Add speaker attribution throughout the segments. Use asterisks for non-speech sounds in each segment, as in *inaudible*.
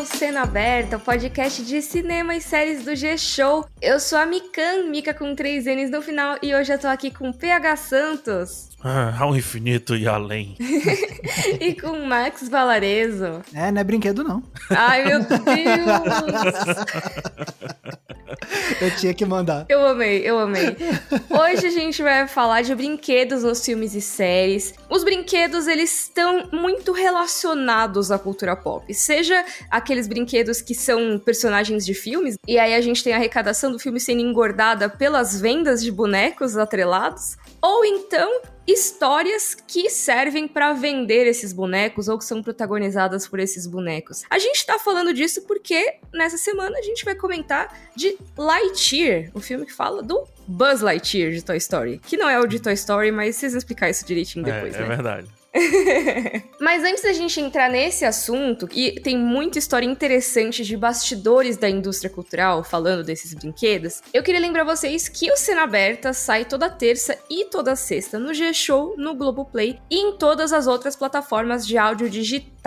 Speaker 1: ao Cena Aberta, o podcast de cinema e séries do G-Show. Eu sou a Mikan, Mika com três N's no final, e hoje eu tô aqui com PH Santos.
Speaker 2: Ah, ao infinito e além. *laughs*
Speaker 1: e com Max Valarezo.
Speaker 3: É, não é brinquedo não.
Speaker 1: Ai, meu Deus! *laughs* *laughs*
Speaker 3: eu tinha que mandar.
Speaker 1: Eu amei, eu amei. Hoje a gente vai falar de brinquedos nos filmes e séries. Os brinquedos, eles estão muito relacionados à cultura pop. Seja aqueles brinquedos que são personagens de filmes, e aí a gente tem a arrecadação do filme sendo engordada pelas vendas de bonecos atrelados, ou então histórias que servem para vender esses bonecos ou que são protagonizadas por esses bonecos. A gente tá falando disso porque nessa semana a gente vai comentar de Lightyear, o filme que fala do Buzz Lightyear de Toy Story, que não é o de Toy Story, mas vocês vão explicar isso direitinho é, depois,
Speaker 2: é,
Speaker 1: né?
Speaker 2: É verdade. *laughs*
Speaker 1: Mas antes da gente entrar nesse assunto, e tem muita história interessante de bastidores da indústria cultural falando desses brinquedos, eu queria lembrar vocês que o Cena Aberta sai toda terça e toda sexta no G-Show, no Globoplay e em todas as outras plataformas de áudio digital.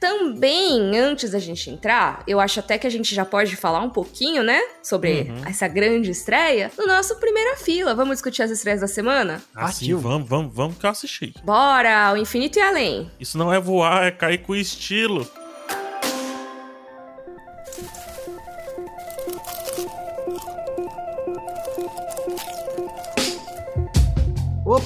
Speaker 1: Também, antes da gente entrar, eu acho até que a gente já pode falar um pouquinho, né, sobre uhum. essa grande estreia no nosso Primeira Fila. Vamos discutir as estreias da semana?
Speaker 2: Ah, sim, vamos, vamos, vamos que eu assisti.
Speaker 1: Bora! ao infinito e além.
Speaker 2: Isso não é voar, é cair com estilo.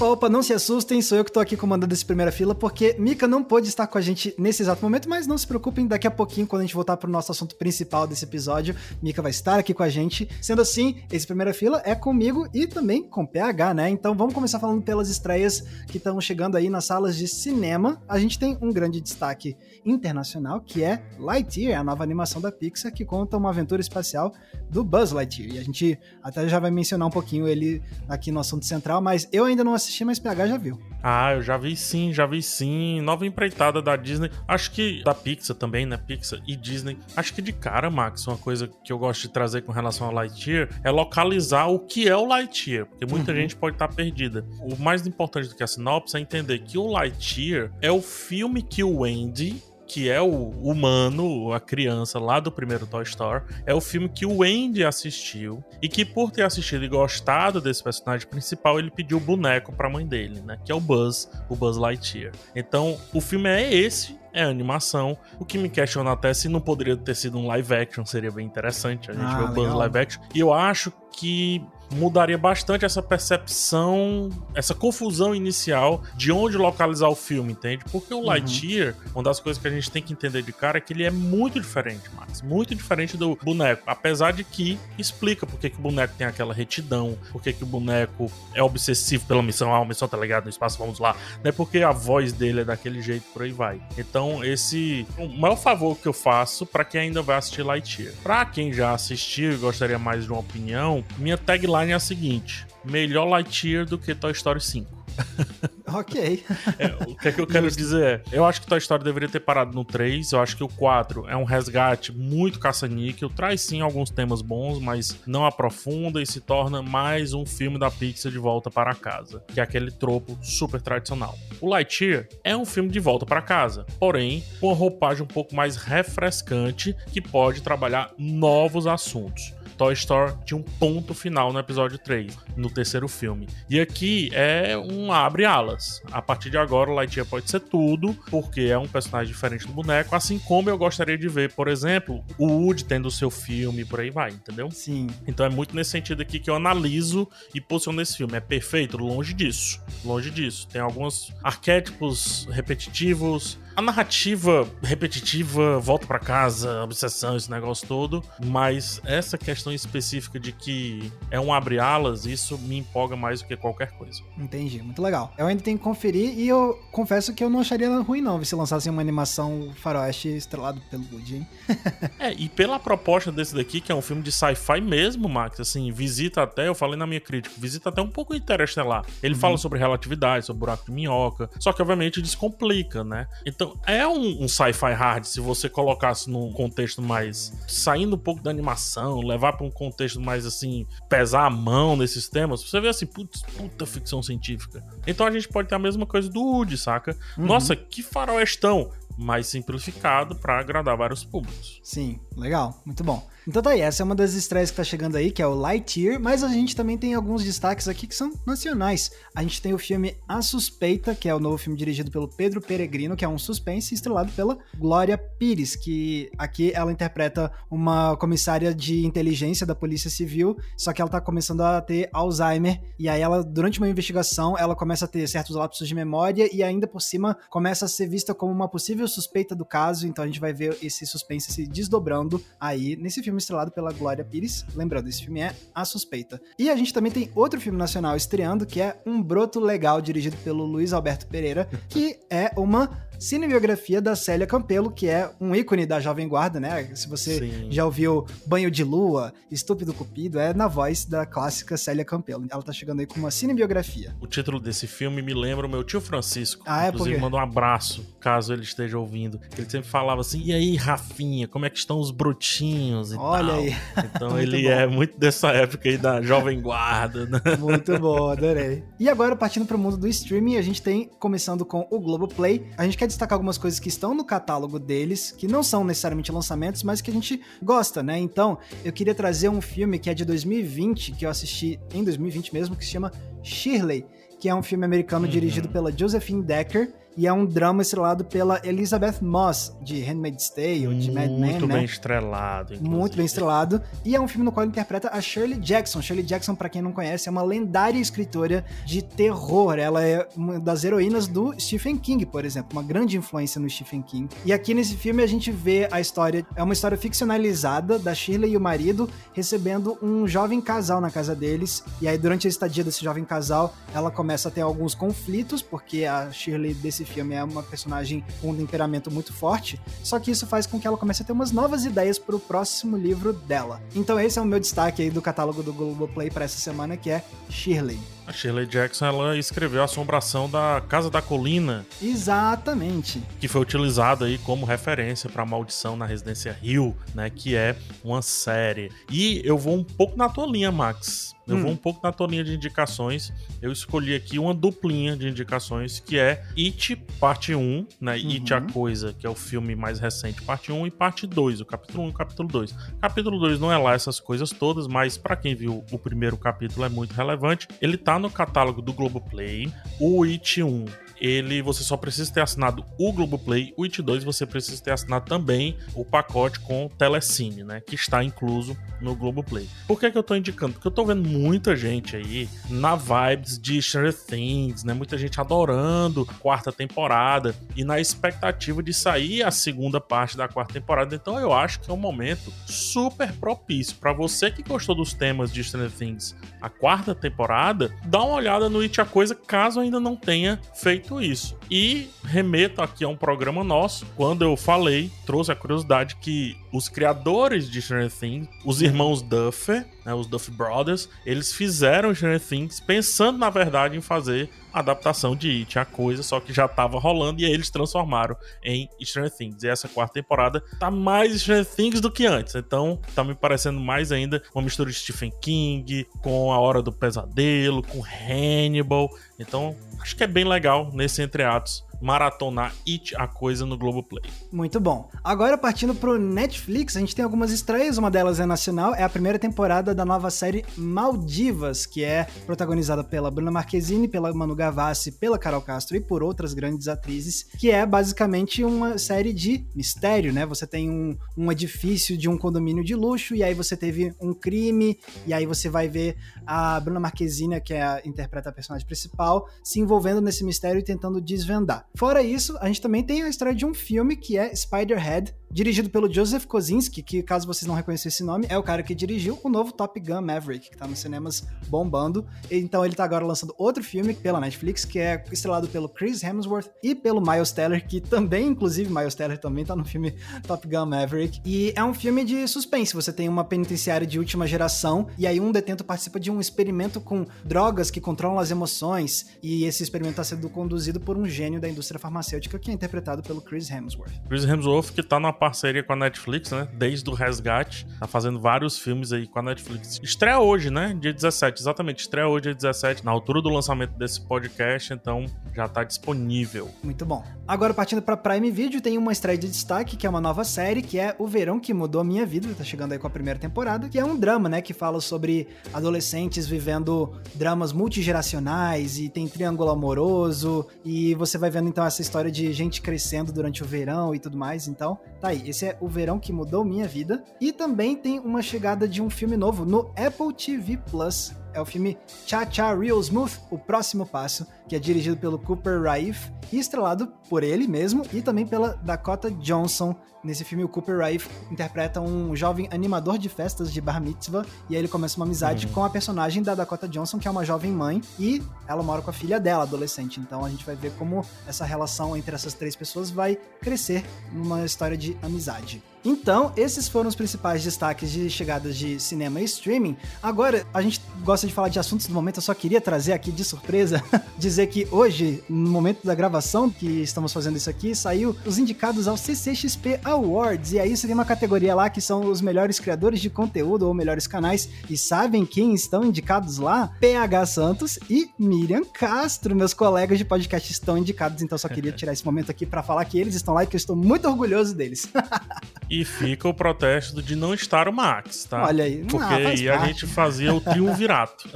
Speaker 3: Opa, opa, não se assustem, sou eu que tô aqui comandando esse primeira fila, porque Mika não pôde estar com a gente nesse exato momento, mas não se preocupem, daqui a pouquinho, quando a gente voltar pro nosso assunto principal desse episódio, Mika vai estar aqui com a gente. Sendo assim, esse primeira fila é comigo e também com PH, né? Então vamos começar falando pelas estreias que estão chegando aí nas salas de cinema. A gente tem um grande destaque internacional, que é Lightyear, a nova animação da Pixar, que conta uma aventura espacial do Buzz Lightyear. E a gente até já vai mencionar um pouquinho ele aqui no assunto central, mas eu ainda não não assisti, mas PH já viu.
Speaker 2: Ah, eu já vi sim, já vi sim. Nova empreitada da Disney. Acho que da Pixar também, né? Pixar e Disney. Acho que de cara, Max, uma coisa que eu gosto de trazer com relação ao Lightyear é localizar o que é o Lightyear. Porque muita uhum. gente pode estar perdida. O mais importante do que a sinopse é entender que o Lightyear é o filme que o Andy que é o humano, a criança lá do primeiro Toy Story, é o filme que o Andy assistiu e que por ter assistido e gostado desse personagem principal, ele pediu o boneco para a mãe dele, né? Que é o Buzz, o Buzz Lightyear. Então, o filme é esse, é animação. O que me questiona até se não poderia ter sido um live action, seria bem interessante a gente ah, ver o Buzz live action. E eu acho que mudaria bastante essa percepção, essa confusão inicial de onde localizar o filme, entende? Porque o uhum. Lightyear, uhum. uma das coisas que a gente tem que entender de cara é que ele é muito diferente, Max. Muito diferente do boneco. Apesar de que explica por que, o boneco tem aquela retidão, por que, que o boneco é obsessivo pela missão. Ah, a missão tá ligada no espaço, vamos lá. Não é porque a voz dele é daquele jeito, por aí vai. Então, esse. O maior favor que eu faço para quem ainda vai assistir Lightyear. Pra quem já assistiu e gostaria mais de uma opinião, minha tagline é a seguinte: melhor Lightyear do que Toy Story 5. *laughs*
Speaker 3: ok.
Speaker 2: É, o que é que eu quero dizer é, eu acho que Toy Story deveria ter parado no 3, eu acho que o 4 é um resgate muito caça-níquel, traz sim alguns temas bons, mas não aprofunda e se torna mais um filme da Pixar de volta para casa, que é aquele tropo super tradicional. O Lightyear é um filme de volta para casa, porém com uma roupagem um pouco mais refrescante que pode trabalhar novos assuntos. Toy Story tinha um ponto final no episódio 3, no terceiro filme. E aqui é um abre alas. A partir de agora, o Lightyear pode ser tudo, porque é um personagem diferente do boneco, assim como eu gostaria de ver, por exemplo, o Woody tendo o seu filme, por aí vai, entendeu?
Speaker 3: Sim.
Speaker 2: Então é muito nesse sentido aqui que eu analiso e posiciono esse filme. É perfeito? Longe disso. Longe disso. Tem alguns arquétipos repetitivos, a narrativa repetitiva, volta para casa, obsessão, esse negócio todo, mas essa questão específica de que é um abre-alas, isso me empolga mais do que qualquer coisa.
Speaker 3: Entendi, muito legal. Eu ainda tenho que conferir e eu confesso que eu não acharia ruim não se lançassem uma animação faroeste estrelado pelo Woody, hein? *laughs*
Speaker 2: é, e pela proposta desse daqui, que é um filme de sci-fi mesmo, Max, assim, visita até, eu falei na minha crítica, visita até um pouco Interestelar. Ele uhum. fala sobre relatividade, sobre buraco de minhoca, só que obviamente descomplica, né? Então, então, é um, um sci-fi hard se você colocasse num contexto mais. saindo um pouco da animação, levar para um contexto mais assim, pesar a mão nesses temas. Você vê assim, putz, puta ficção científica. Então a gente pode ter a mesma coisa do Woody, saca? Uhum. Nossa, que faroestão! mais simplificado para agradar vários públicos.
Speaker 3: Sim, legal, muito bom. Então tá aí, essa é uma das estreias que tá chegando aí, que é o Lightyear, mas a gente também tem alguns destaques aqui que são nacionais. A gente tem o filme A Suspeita, que é o novo filme dirigido pelo Pedro Peregrino, que é um suspense estrelado pela Glória Pires, que aqui ela interpreta uma comissária de inteligência da Polícia Civil, só que ela tá começando a ter Alzheimer, e aí ela, durante uma investigação, ela começa a ter certos lapsos de memória e ainda por cima começa a ser vista como uma possível suspeita do caso, então a gente vai ver esse suspense se desdobrando aí nesse filme estrelado pela Glória Pires. Lembrando, esse filme é A Suspeita. E a gente também tem outro filme nacional estreando, que é Um Broto Legal, dirigido pelo Luiz Alberto Pereira, que é uma cinebiografia da Célia Campelo, que é um ícone da Jovem Guarda, né? Se você Sim. já ouviu Banho de Lua, Estúpido Cupido, é na voz da clássica Célia Campelo. Ela tá chegando aí com uma cinebiografia.
Speaker 2: O título desse filme me lembra o meu tio Francisco.
Speaker 3: Ah, é
Speaker 2: Inclusive,
Speaker 3: porque...
Speaker 2: manda um abraço, caso ele esteja ouvindo. Ele sempre falava assim, e aí, Rafinha, como é que estão os brutinhos e
Speaker 3: Olha
Speaker 2: tal.
Speaker 3: aí. *laughs*
Speaker 2: Então *laughs* ele bom. é muito dessa época aí da Jovem Guarda. Né? *laughs*
Speaker 3: Muito bom, adorei. E agora, partindo pro mundo do streaming, a gente tem, começando com o Globoplay, a gente quer destacar algumas coisas que estão no catálogo deles, que não são necessariamente lançamentos, mas que a gente gosta, né? Então, eu queria trazer um filme que é de 2020, que eu assisti em 2020 mesmo, que se chama Shirley, que é um filme americano uhum. dirigido pela Josephine Decker e é um drama estrelado pela Elizabeth Moss, de Handmaid's Tale, de Mad Men,
Speaker 2: Muito
Speaker 3: né?
Speaker 2: bem estrelado. Inclusive.
Speaker 3: Muito bem estrelado. E é um filme no qual ele interpreta a Shirley Jackson. Shirley Jackson, para quem não conhece, é uma lendária escritora de terror. Ela é uma das heroínas do Stephen King, por exemplo, uma grande influência no Stephen King. E aqui nesse filme a gente vê a história, é uma história ficcionalizada da Shirley e o marido recebendo um jovem casal na casa deles. E aí durante a estadia desse jovem casal, ela começa a ter alguns conflitos, porque a Shirley desse filme é uma personagem com um temperamento muito forte, só que isso faz com que ela comece a ter umas novas ideias para o próximo livro dela. Então esse é o meu destaque aí do catálogo do Globoplay para essa semana, que é Shirley.
Speaker 2: A Shirley Jackson ela escreveu a assombração da Casa da Colina.
Speaker 3: Exatamente.
Speaker 2: Que foi utilizado aí como referência para a Maldição na Residência Hill, né? Que é uma série. E eu vou um pouco na tua linha, Max. Eu hum. vou um pouco na tua linha de indicações. Eu escolhi aqui uma duplinha de indicações, que é It Parte 1, né? Uhum. It a Coisa, que é o filme mais recente, parte 1, e parte 2, o capítulo 1 e o capítulo 2. Capítulo 2 não é lá essas coisas todas, mas para quem viu o primeiro capítulo é muito relevante. Ele tá no catálogo do Globoplay. O It 1 ele você só precisa ter assinado o Globoplay, o It 2 você precisa ter assinado também o pacote com o Telecine, né, que está incluso no Globoplay. Por que que eu tô indicando? Porque eu tô vendo muita gente aí na vibes de Stranger Things, né, muita gente adorando quarta temporada e na expectativa de sair a segunda parte da quarta temporada. Então eu acho que é um momento super propício para você que gostou dos temas de Stranger Things, a quarta temporada, dá uma olhada no It a Coisa caso ainda não tenha feito isso. E remeto aqui a um programa nosso, quando eu falei, trouxe a curiosidade que os criadores de Stranger Things, os irmãos Duffer, né, os Duff Brothers, eles fizeram Stranger Things pensando, na verdade, em fazer a adaptação de It, a coisa, só que já estava rolando e aí eles transformaram em Stranger Things. E essa quarta temporada tá mais Stranger Things do que antes, então tá me parecendo mais ainda uma mistura de Stephen King com A Hora do Pesadelo, com Hannibal. Então, acho que é bem legal nesse entreatos maratonar It a Coisa no Globoplay.
Speaker 3: Muito bom. Agora, partindo pro Netflix, a gente tem algumas estreias. Uma delas é nacional, é a primeira temporada da nova série Maldivas, que é protagonizada pela Bruna Marquezine, pela Manu Gavassi, pela Carol Castro e por outras grandes atrizes, que é basicamente uma série de mistério, né? Você tem um, um edifício de um condomínio de luxo, e aí você teve um crime, e aí você vai ver a Bruna Marquezine, que é a, interpreta a personagem principal, se envolvendo nesse mistério e tentando desvendar. Fora isso, a gente também tem a história de um filme que é Spiderhead, dirigido pelo Joseph Kosinski, que caso vocês não reconheçam esse nome, é o cara que dirigiu o novo Top Gun Maverick, que tá nos cinemas bombando. Então ele tá agora lançando outro filme pela Netflix, que é estrelado pelo Chris Hemsworth e pelo Miles Teller, que também, inclusive, Miles Teller também tá no filme Top Gun Maverick. E é um filme de suspense. Você tem uma penitenciária de última geração, e aí um detento participa de um experimento com drogas que controlam as emoções, e esse experimento tá sendo conduzido por um gênio da indústria farmacêutica, que é interpretado pelo Chris Hemsworth.
Speaker 2: Chris Hemsworth, que tá numa parceria com a Netflix, né? Desde o Resgate. Tá fazendo vários filmes aí com a Netflix. Estreia hoje, né? Dia 17, exatamente. Estreia hoje, dia 17, na altura do lançamento desse podcast, então já tá disponível.
Speaker 3: Muito bom. Agora, partindo pra Prime Video, tem uma estreia de destaque, que é uma nova série, que é O Verão que Mudou a Minha Vida. Tá chegando aí com a primeira temporada, que é um drama, né? Que fala sobre adolescentes vivendo dramas multigeracionais e tem triângulo amoroso. E você vai vendo então essa história de gente crescendo durante o verão e tudo mais. Então, tá aí. Esse é O Verão que Mudou Minha Vida. E também tem uma chegada de um filme novo no Apple TV Plus. É o filme Cha Cha Real Smooth, O Próximo Passo, que é dirigido pelo Cooper Raif e estrelado por ele mesmo e também pela Dakota Johnson. Nesse filme, o Cooper Raif interpreta um jovem animador de festas de bar mitzvah e aí ele começa uma amizade
Speaker 2: Uhum.
Speaker 3: com a personagem da Dakota Johnson, que é uma jovem mãe, e ela mora com a filha dela, adolescente. Então a gente vai ver como essa relação entre essas três pessoas vai crescer numa história de amizade. Então, esses foram os principais destaques de chegadas de cinema e streaming. Agora, a gente gosta de falar de assuntos do momento, eu só queria trazer aqui de surpresa, *laughs* dizer que hoje, no momento da gravação que estamos fazendo isso aqui, saiu os indicados ao CCXP Awards. E aí tem uma categoria lá que são os melhores criadores de conteúdo ou melhores canais. E sabem quem estão indicados lá? PH Santos e Miriam Castro, meus colegas de podcast estão indicados. Então, eu só queria *laughs* tirar esse momento aqui para falar que eles estão lá e que eu estou muito orgulhoso deles. *laughs*
Speaker 2: E fica o protesto de não estar o Max, tá?
Speaker 3: Olha aí.
Speaker 2: Porque
Speaker 3: Ah,
Speaker 2: aí a
Speaker 3: parte.
Speaker 2: gente fazia o triunvirato.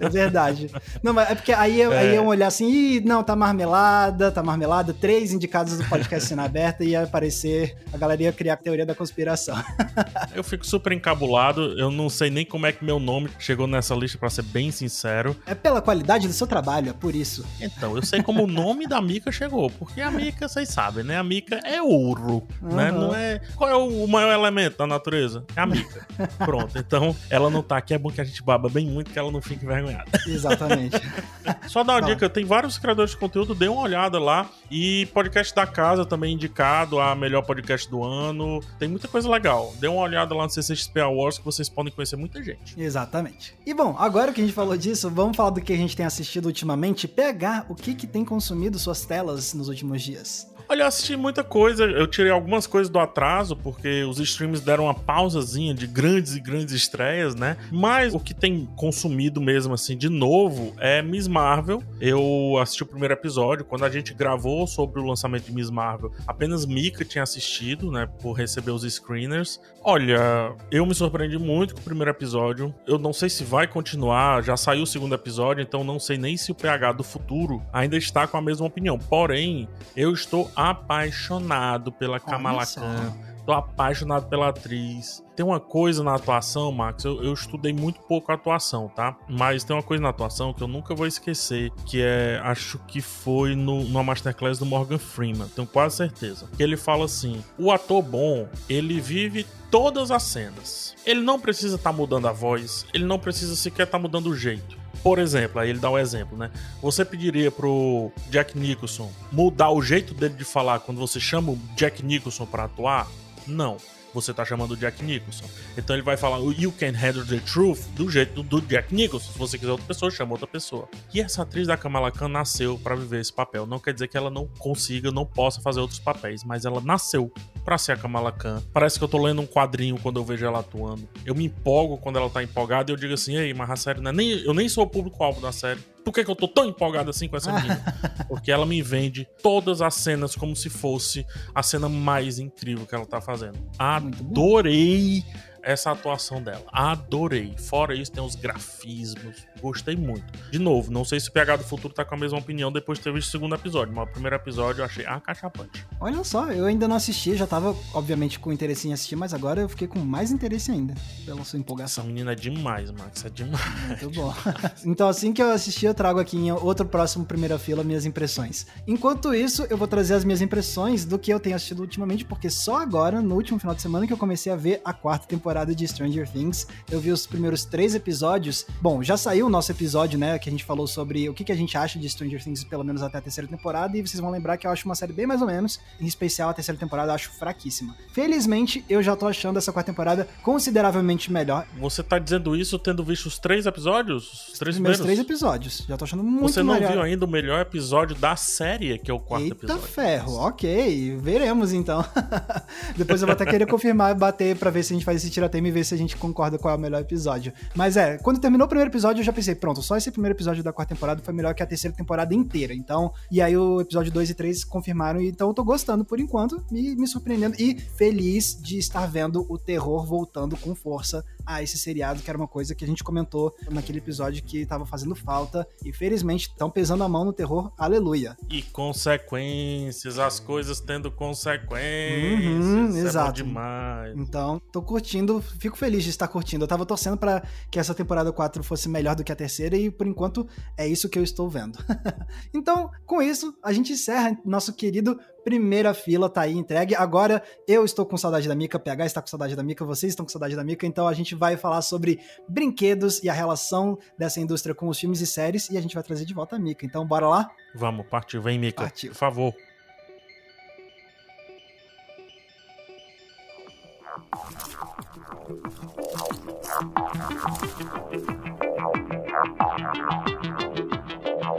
Speaker 3: É verdade. Não, mas é porque aí, eu- aí
Speaker 2: É.
Speaker 3: iam olhar assim, Ih, não, tá marmelada, tá marmelada, três indicados do podcast Cena Aberta e ia aparecer, a galera ia criar a teoria da conspiração. *laughs*
Speaker 2: Eu fico super encabulado, eu não sei nem como é que meu nome chegou nessa lista, pra ser bem sincero.
Speaker 3: É pela qualidade do seu trabalho, é por isso.
Speaker 2: Então, eu sei como o nome da Mica chegou, porque a Mica, vocês sabem, né? A Mica é ouro, né?
Speaker 3: Uhum.
Speaker 2: Não é... Qual é o maior elemento da natureza? É a Mica. Pronto, então ela não tá aqui, é bom que a gente baba bem muito, que ela não fique envergonhada.
Speaker 3: Exatamente. *laughs*
Speaker 2: Só dar uma dica, tem vários criadores de conteúdo, dê uma olhada lá. E podcast da casa também indicado a melhor podcast do ano. Tem muita coisa legal. Dê uma olhada lá no CCXP Awards que vocês podem conhecer muita gente.
Speaker 3: Exatamente. E bom, agora que a gente falou disso, vamos falar do que a gente tem assistido ultimamente, pegar o que, que tem consumido suas telas nos últimos dias.
Speaker 2: Olha, eu assisti muita coisa, eu tirei algumas coisas do atraso, porque os streams deram uma pausazinha de grandes e grandes estreias, né? Mas o que tem consumido mesmo, assim, de novo, é Miss Marvel. Eu assisti o primeiro episódio, quando a gente gravou sobre o lançamento de Miss Marvel, apenas Mika tinha assistido, né? Por receber os screeners. Olha, eu me surpreendi muito com o primeiro episódio. Eu não sei se vai continuar, já saiu o segundo episódio, então não sei nem se o PH do futuro ainda está com a mesma opinião. Porém, eu estou apaixonado pela Kamala. Khan. Tô apaixonado pela atriz. Tem uma coisa na atuação, Max. Eu, eu estudei muito pouco a atuação, tá? Mas tem uma coisa na atuação que eu nunca vou esquecer. Que é, acho que foi no, numa masterclass do Morgan Freeman. Tenho quase certeza. Que ele fala assim: o ator bom, ele vive todas as cenas. Ele não precisa estar mudando a voz. Ele não precisa sequer estar mudando o jeito. Por exemplo, aí ele dá um exemplo, né? Você pediria pro Jack Nicholson mudar o jeito dele de falar quando você chama o Jack Nicholson pra atuar? Não. Você tá chamando o Jack Nicholson. Então ele vai falar You Can Handle the Truth do jeito do Jack Nicholson. Se você quiser outra pessoa, chama outra pessoa. E essa atriz da Kamala Khan nasceu pra viver esse papel. Não quer dizer que ela não consiga, não possa fazer outros papéis, mas ela nasceu pra ser a Kamala Khan. Parece que eu tô lendo um quadrinho quando eu vejo ela atuando. Eu me empolgo quando ela tá empolgada e eu digo assim: ei, mas a série não é nem. Eu nem sou o público-alvo da série. Por que, que eu tô tão empolgado assim com essa *laughs* menina? Porque ela me vende todas as cenas como se fosse a cena mais incrível que ela tá fazendo. Adorei essa atuação dela. Adorei. Fora isso, tem os grafismos. Gostei muito. De novo, não sei se o PH do Futuro tá com a mesma opinião depois de ter visto o segundo episódio, mas o primeiro episódio eu achei acachapante.
Speaker 3: Olha só, eu ainda não assisti, já tava, obviamente, com interesse em assistir, mas agora eu fiquei com mais interesse ainda, pela sua
Speaker 2: Essa
Speaker 3: empolgação.
Speaker 2: menina é demais, Max. É demais.
Speaker 3: Muito bom. *laughs* então, assim que eu assistir, eu trago aqui em outro próximo Primeira Fila minhas impressões. Enquanto isso, eu vou trazer as minhas impressões do que eu tenho assistido ultimamente, porque só agora, no último final de semana, que eu comecei a ver a quarta temporada temporada de Stranger Things. Eu vi os primeiros três episódios. Bom, já saiu o nosso episódio, né? Que a gente falou sobre o que, que a gente acha de Stranger Things, pelo menos até a terceira temporada. E vocês vão lembrar que eu acho uma série bem mais ou menos. Em especial, a terceira temporada eu acho fraquíssima. Felizmente, eu já tô achando essa quarta temporada consideravelmente melhor.
Speaker 2: Você tá dizendo isso tendo visto os três episódios? Os três
Speaker 3: primeiros
Speaker 2: primeiros?
Speaker 3: três episódios. Já tô achando muito
Speaker 2: Você não
Speaker 3: melhor.
Speaker 2: viu ainda o melhor episódio da série, que é o quarto
Speaker 3: Eita
Speaker 2: episódio.
Speaker 3: ferro, ok, veremos então. *laughs* Depois eu vou até querer confirmar e bater pra ver se a gente faz esse tiratema e ver se a gente concorda qual é o melhor episódio. Mas é, quando terminou o primeiro episódio eu já pensei, pronto, só esse primeiro episódio da quarta temporada foi melhor que a terceira temporada inteira. Então, e aí o episódio 2 e 3 confirmaram, então eu tô gostando por enquanto, me, me surpreendendo e feliz de estar vendo o terror voltando com força a esse seriado, que era uma coisa que a gente comentou naquele episódio que tava fazendo falta. E felizmente estão pesando a mão no terror, aleluia.
Speaker 2: E consequências, as coisas tendo consequências.
Speaker 3: Uhum,
Speaker 2: É
Speaker 3: exato.
Speaker 2: bom demais.
Speaker 3: Então, tô curtindo, fico feliz de estar curtindo. Eu tava torcendo pra que essa temporada 4 fosse melhor do que a terceira e por enquanto é isso que eu estou vendo. *laughs* então, com isso, a gente encerra nosso querido primeira fila tá aí entregue. Agora eu estou com saudade da Mika, PH está com saudade da Mika, vocês estão com saudade da Mika, então a gente vai falar sobre brinquedos e a relação dessa indústria com os filmes e séries e a gente vai trazer de volta a Mika. Então, bora lá?
Speaker 2: Vamos, partiu. Vem, Mika.
Speaker 3: Partiu.
Speaker 2: Por favor.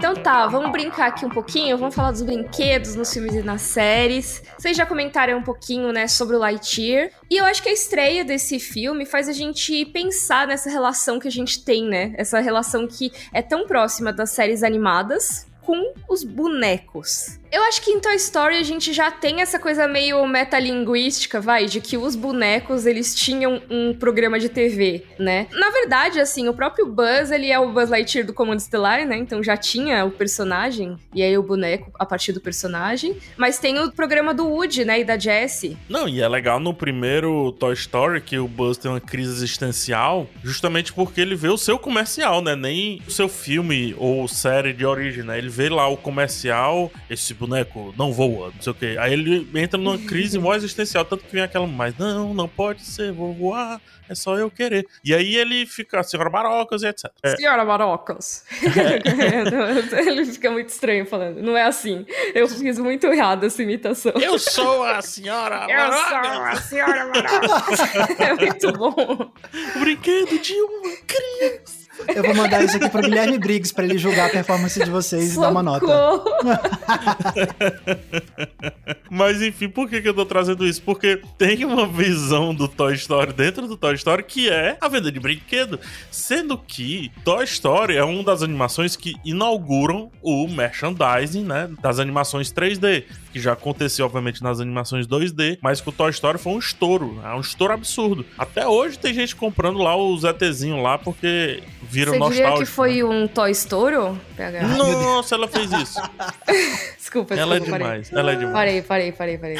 Speaker 1: Então tá, vamos brincar aqui um pouquinho, vamos falar dos brinquedos nos filmes e nas séries. Vocês já comentaram um pouquinho, né, sobre o Lightyear. E eu acho que a estreia desse filme faz a gente pensar nessa relação que a gente tem, né? Essa relação que é tão próxima das séries animadas com os bonecos. Eu acho que em Toy Story a gente já tem essa coisa meio metalinguística, vai, de que os bonecos eles tinham um programa de TV, né? Na verdade, assim, o próprio Buzz, ele é o Buzz Lightyear do Comando Estelar, né? Então já tinha o personagem e aí o boneco a partir do personagem, mas tem o programa do Woody, né, e da Jessie.
Speaker 2: Não, e é legal no primeiro Toy Story que o Buzz tem uma crise existencial, justamente porque ele vê o seu comercial, né? Nem o seu filme ou série de origem, né? Ele vê lá o comercial, esse boneco não voa, não sei o quê. Aí ele entra numa crise mó existencial, tanto que vem aquela, mas não, não pode ser, vou voar, é só eu querer. E aí ele fica, senhora Barocas e etc. É,
Speaker 1: Senhora Marocas. *laughs* ele fica muito estranho falando. Não é assim. Eu fiz muito errado essa imitação.
Speaker 2: eu sou a senhora
Speaker 1: Eu sou a senhora Marocas. *laughs* é muito bom.
Speaker 2: o *laughs* brinquedo de uma criança.
Speaker 3: Eu vou mandar isso aqui pro Guilherme Briggs pra ele julgar a performance de vocês e dar uma nota.
Speaker 1: Socorro. *laughs*
Speaker 2: Mas enfim, por que, que eu tô trazendo isso? Porque tem uma visão do Toy Story dentro do Toy Story que é a venda de brinquedo. Sendo que Toy Story é uma das animações que inauguram o merchandising, né? Das animações 3D. Que já aconteceu, obviamente, nas animações 2D, mas que o Toy Story foi um estouro. É um estouro absurdo. Até hoje tem gente comprando lá o ZTzinho lá porque viram
Speaker 1: Você diria
Speaker 2: nostálgico.
Speaker 1: que foi
Speaker 2: né?
Speaker 1: um Toy Story? PH?
Speaker 2: Nossa, ela fez isso.
Speaker 1: Desculpa, *laughs* desculpa.
Speaker 2: ela é
Speaker 1: parei.
Speaker 2: demais. Ela é demais.
Speaker 1: Parei, parei, parei, parei.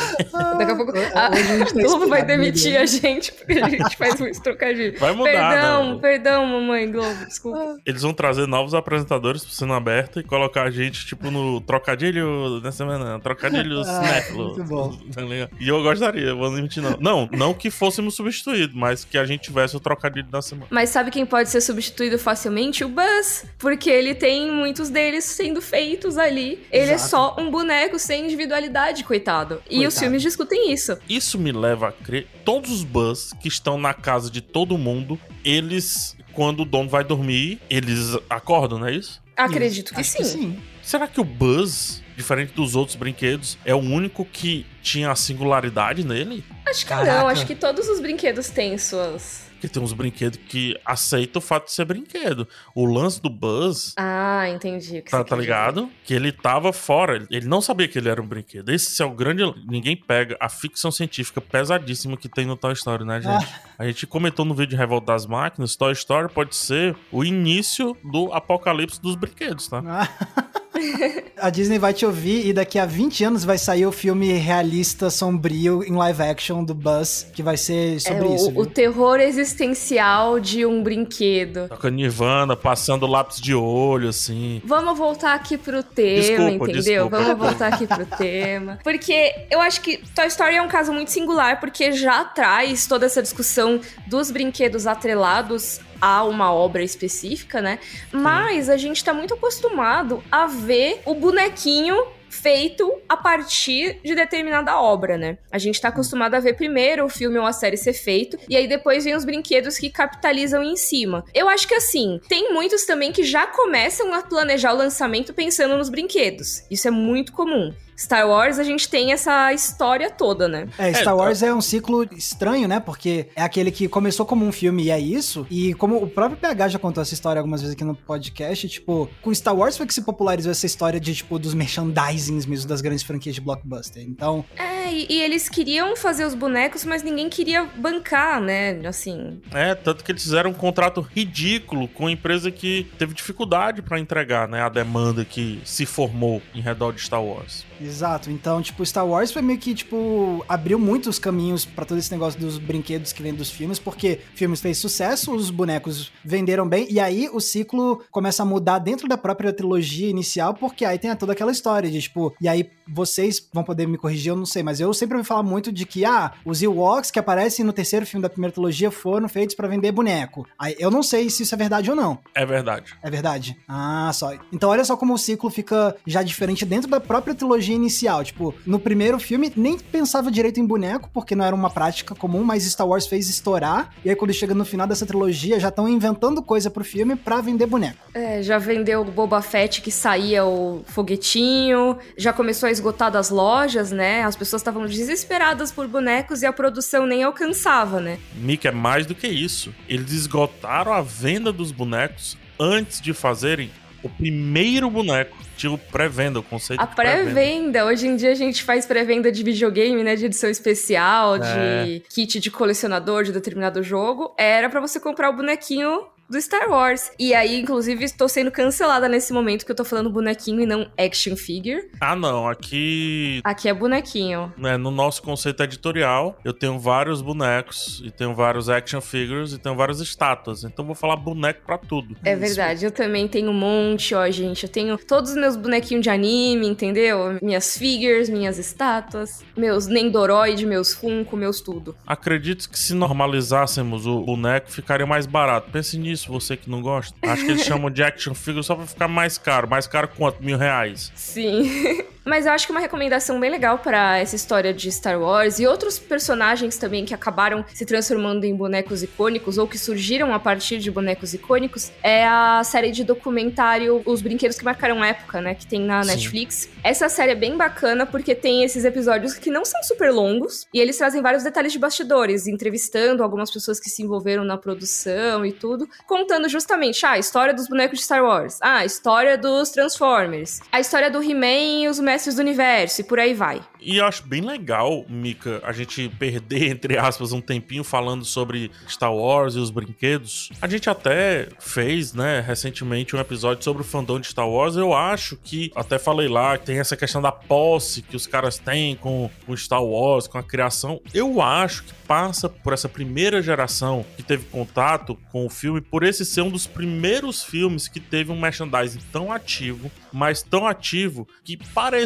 Speaker 1: Daqui a pouco a,
Speaker 3: a tá
Speaker 1: Globo vai demitir
Speaker 3: meu
Speaker 1: a gente porque a gente faz muito trocadilho.
Speaker 2: Vai mudar,
Speaker 1: Perdão,
Speaker 2: não.
Speaker 1: perdão, mamãe Globo, desculpa.
Speaker 2: Eles vão trazer novos apresentadores pro cena aberta e colocar a gente, tipo, no trocadilho da semana. Trocadilho
Speaker 3: Ah,
Speaker 2: cinéfilo.
Speaker 3: muito bom.
Speaker 2: Tá? E eu gostaria, eu vou admitir não. Não, não que fôssemos substituídos, mas que a gente tivesse o trocadilho da semana.
Speaker 1: Mas sabe quem pode ser substituído facilmente? O Buzz. Porque ele tem muitos deles sendo feitos ali. Ele é
Speaker 3: Exato.
Speaker 1: só um boneco sem individualidade, coitado. E os
Speaker 3: Coitado.
Speaker 1: filmes discutem isso.
Speaker 2: Isso me leva a crer, todos os Buzz que estão na casa de todo mundo, eles, quando o dono vai dormir, eles acordam, não é isso?
Speaker 1: Acredito que sim.
Speaker 3: sim.
Speaker 2: Será que o Buzz, diferente dos outros brinquedos, é o único que tinha a singularidade nele?
Speaker 1: Acho que
Speaker 3: Caraca.
Speaker 1: não, acho que todos os brinquedos têm suas.
Speaker 2: Porque tem uns brinquedos que aceitam o fato de ser brinquedo. O lance do Buzz,
Speaker 1: Ah, entendi. o que
Speaker 2: tá, tá ligado? Que ele tava fora. ele- Ele não sabia que ele era um brinquedo. Esse é o grande. Ninguém pega a ficção científica pesadíssima que tem no Toy Story, né, gente? A gente comentou no vídeo de Revolta das Máquinas: Toy Story pode ser o início do apocalipse dos brinquedos, tá?
Speaker 3: Ah, *laughs* *laughs* A Disney vai te ouvir e daqui a 20 anos vai sair o filme realista, sombrio, em live action do Buzz, que vai ser sobre
Speaker 1: é,
Speaker 3: isso.
Speaker 1: O, o, terror existencial de um brinquedo.
Speaker 2: Tá com a Nirvana passando lápis de olho, assim.
Speaker 1: Vamos voltar aqui pro tema, desculpa, entendeu? Desculpa. Vamos voltar aqui pro *laughs* tema. Porque eu acho que Toy Story é um caso muito singular, porque já traz toda essa discussão dos brinquedos atrelados a uma obra específica, né? Mas a gente tá muito acostumado a ver o bonequinho feito a partir de determinada obra, né? A gente tá acostumado a ver primeiro o filme ou a série ser feito, e aí depois vem os brinquedos que capitalizam em cima. Eu acho que assim, tem muitos também que já começam a planejar o lançamento pensando nos brinquedos. Isso é muito comum. Star Wars, a gente tem essa história toda, né?
Speaker 3: É, Star é, Wars é um ciclo estranho, né? Porque é aquele que começou como um filme e é isso. E como o próprio PH já contou essa história algumas vezes aqui no podcast, tipo, com Star Wars foi que se popularizou essa história de, tipo, dos merchandisings mesmo das grandes franquias de blockbuster. Então.
Speaker 1: É, e, e eles queriam fazer os bonecos, mas ninguém queria bancar, né? Assim.
Speaker 2: É, tanto que eles fizeram um contrato ridículo com a empresa que teve dificuldade para entregar, né? A demanda que se formou em redor de Star Wars.
Speaker 3: Exato. Então, tipo, Star Wars foi meio que, tipo, abriu muitos caminhos para todo esse negócio dos brinquedos que vem dos filmes, porque filmes fez sucesso, os bonecos venderam bem, e aí o ciclo começa a mudar dentro da própria trilogia inicial, porque aí tem toda aquela história de, tipo, e aí vocês vão poder me corrigir, eu não sei, mas eu sempre ouvi falar muito de que, ah, os Ewoks que aparecem no terceiro filme da primeira trilogia foram feitos para vender boneco. Aí eu não sei se isso é verdade ou não.
Speaker 2: É verdade.
Speaker 3: É verdade? Ah, só. Então olha só como o ciclo fica já diferente dentro da própria trilogia inicial. Tipo, no primeiro filme nem pensava direito em boneco, porque não era uma prática comum, mas Star Wars fez estourar. E aí quando chega no final dessa trilogia, já estão inventando coisa pro filme pra vender boneco.
Speaker 1: É, já vendeu o Boba Fett que saía o foguetinho, já começou a esgotar das lojas, né? As pessoas estavam desesperadas por bonecos e a produção nem alcançava, né?
Speaker 2: Mick, é mais do que isso. Eles esgotaram a venda dos bonecos antes de fazerem o primeiro boneco. Tinha o pré-venda, o conceito
Speaker 1: A pré-venda. Hoje em dia a gente faz pré-venda de videogame, né? De edição especial, é. de kit de colecionador de determinado jogo. Era para você comprar o bonequinho do Star Wars. E aí, inclusive, estou sendo cancelada nesse momento que eu tô falando bonequinho e não action figure.
Speaker 2: Ah, não. Aqui.
Speaker 1: Aqui é bonequinho.
Speaker 2: Né, no nosso conceito editorial, eu tenho vários bonecos, e tenho vários action figures, e tenho várias estátuas. Então vou falar boneco pra tudo.
Speaker 1: É Isso. verdade. Eu também tenho um monte, ó, gente. Eu tenho todos os meus bonequinhos de anime, entendeu? Minhas figures, minhas estátuas, meus Nendoroid, meus Funko, meus tudo.
Speaker 2: Acredito que se normalizássemos o boneco, ficaria mais barato. Pense nisso isso, você que não gosta. Acho que eles chamam de action figure só pra ficar mais caro. Mais caro quanto? Mil reais.
Speaker 1: Sim. *laughs* Mas eu acho que uma recomendação bem legal para essa história de Star Wars e outros personagens também que acabaram se transformando em bonecos icônicos ou que surgiram a partir de bonecos icônicos é a série de documentário Os Brinquedos que Marcaram Época, né? Que tem na Sim. Netflix. Essa série é bem bacana porque tem esses episódios que não são super longos e eles trazem vários detalhes de bastidores, entrevistando algumas pessoas que se envolveram na produção e tudo, contando justamente ah, a história dos bonecos de Star Wars, ah, a história dos Transformers, a história do He-Man e os mestres do universo e por aí vai.
Speaker 2: E eu acho bem legal, Mika, a gente perder, *laughs* entre aspas, um tempinho falando sobre Star Wars e os brinquedos. A gente até fez, né, recentemente um episódio sobre o fandom de Star Wars. Eu acho que, até falei lá, tem essa questão da posse que os caras têm com o Star Wars, com a criação. Eu acho que passa por essa primeira geração que teve contato com o filme, por esse ser um dos primeiros filmes que teve um merchandising tão ativo, mas tão ativo que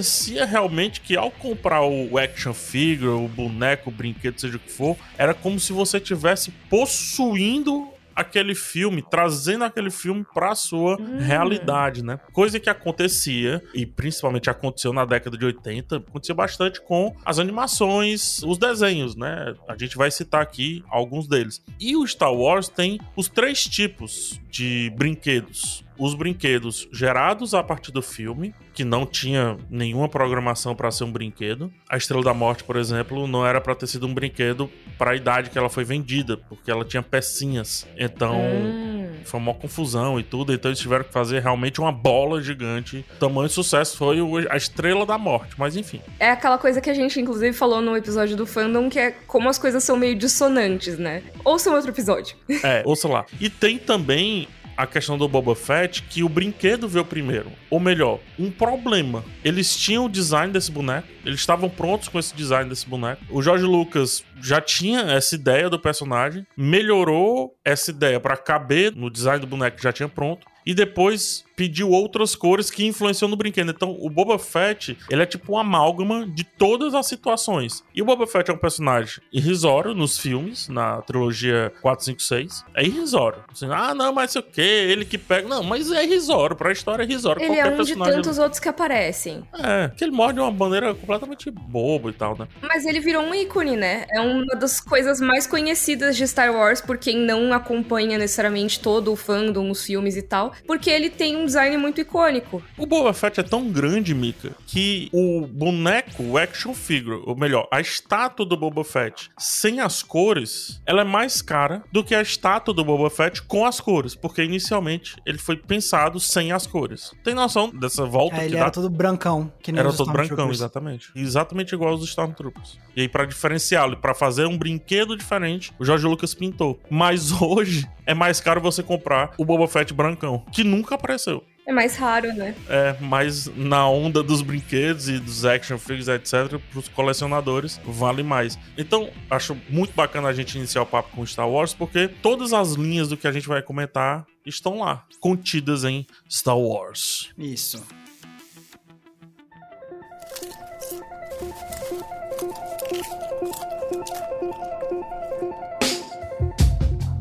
Speaker 2: parecia realmente que ao comprar o action figure, o boneco, o brinquedo, seja o que for, era como se você tivesse possuindo aquele filme, trazendo aquele filme pra sua hum. realidade, né? Coisa que acontecia, e principalmente aconteceu na década de 80, acontecia bastante com as animações, os desenhos, né? A gente vai citar aqui alguns deles. E o Star Wars tem os três tipos de brinquedos os brinquedos gerados a partir do filme, que não tinha nenhuma programação para ser um brinquedo. A Estrela da Morte, por exemplo, não era para ter sido um brinquedo para a idade que ela foi vendida, porque ela tinha pecinhas. Então, hum. foi uma confusão e tudo. Então, eles tiveram que fazer realmente uma bola gigante. O tamanho de sucesso foi a Estrela da Morte, mas enfim.
Speaker 1: É aquela coisa que a gente, inclusive, falou no episódio do fandom, que é como as coisas são meio dissonantes, né? Ouça um outro episódio.
Speaker 2: É, ouça lá. E tem também a questão do Boba Fett que o brinquedo veio primeiro. Ou melhor, um problema. Eles tinham o design desse boneco, eles estavam prontos com esse design desse boneco. O George Lucas já tinha essa ideia do personagem, melhorou essa ideia para caber no design do boneco que já tinha pronto e depois pediu outras cores que influenciam no brinquedo. Então, o Boba Fett, ele é tipo um amálgama de todas as situações. E o Boba Fett é um personagem irrisório nos filmes, na trilogia 4, 5, 6. É irrisório. Assim, ah, não, mas sei o que, ele que pega. Não, mas é irrisório, pra história é irrisório.
Speaker 1: Ele é um de tantos outros que aparecem.
Speaker 2: É, que ele morre de uma maneira completamente boba e tal, né?
Speaker 1: Mas ele virou um ícone, né? É uma das coisas mais conhecidas de Star Wars por quem não acompanha necessariamente todo o fandom, os filmes e tal, porque ele tem um design muito icônico.
Speaker 2: O Boba Fett é tão grande, Mika, que o boneco, o action figure, ou melhor, a estátua do Boba Fett sem as cores, ela é mais cara do que a estátua do Boba Fett com as cores, porque inicialmente ele foi pensado sem as cores. Tem noção dessa volta?
Speaker 3: É, ele era dá... todo brancão,
Speaker 2: que nem Era todo brancão, exatamente. Exatamente igual aos Stormtroopers. E aí, para diferenciá-lo, para fazer um brinquedo diferente, o Jorge Lucas pintou. Mas *laughs* hoje é mais caro você comprar o Boba Fett brancão, que nunca apareceu.
Speaker 1: É mais raro, né?
Speaker 2: É, mas na onda dos brinquedos e dos action figures, etc., pros colecionadores, vale mais. Então, acho muito bacana a gente iniciar o papo com Star Wars, porque todas as linhas do que a gente vai comentar estão lá, contidas em Star Wars.
Speaker 3: Isso.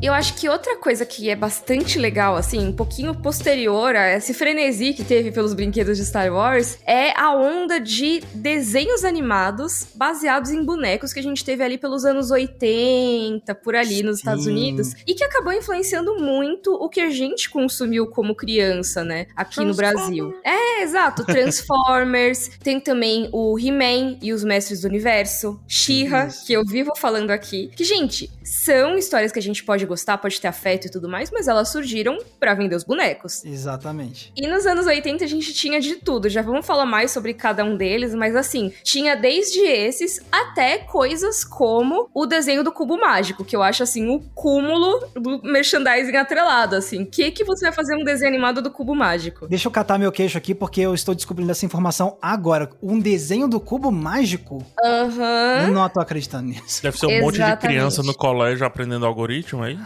Speaker 1: Eu acho que outra coisa que é bastante legal, assim, um pouquinho posterior a esse frenesi que teve pelos brinquedos de Star Wars, é a onda de desenhos animados baseados em bonecos que a gente teve ali pelos anos 80, por ali Sim. nos Estados Unidos, e que acabou influenciando muito o que a gente consumiu como criança, né, aqui no Brasil. É, exato, Transformers, *laughs* tem também o He-Man e os Mestres do Universo, She-Ra, que eu vivo falando aqui, que, gente, são histórias que a gente pode gostar, pode ter afeto e tudo mais, mas elas surgiram para vender os bonecos.
Speaker 3: Exatamente.
Speaker 1: E nos anos 80 a gente tinha de tudo. Já vamos falar mais sobre cada um deles, mas assim, tinha desde esses até coisas como o desenho do cubo mágico, que eu acho assim o cúmulo do merchandising atrelado, assim. Que que você vai fazer um desenho animado do cubo mágico?
Speaker 3: Deixa eu catar meu queixo aqui porque eu estou descobrindo essa informação agora. Um desenho do cubo mágico?
Speaker 1: Aham.
Speaker 3: Uhum. Não tô acreditando nisso.
Speaker 2: Deve ser um Exatamente. monte de criança no colégio aprendendo algoritmo, é isso?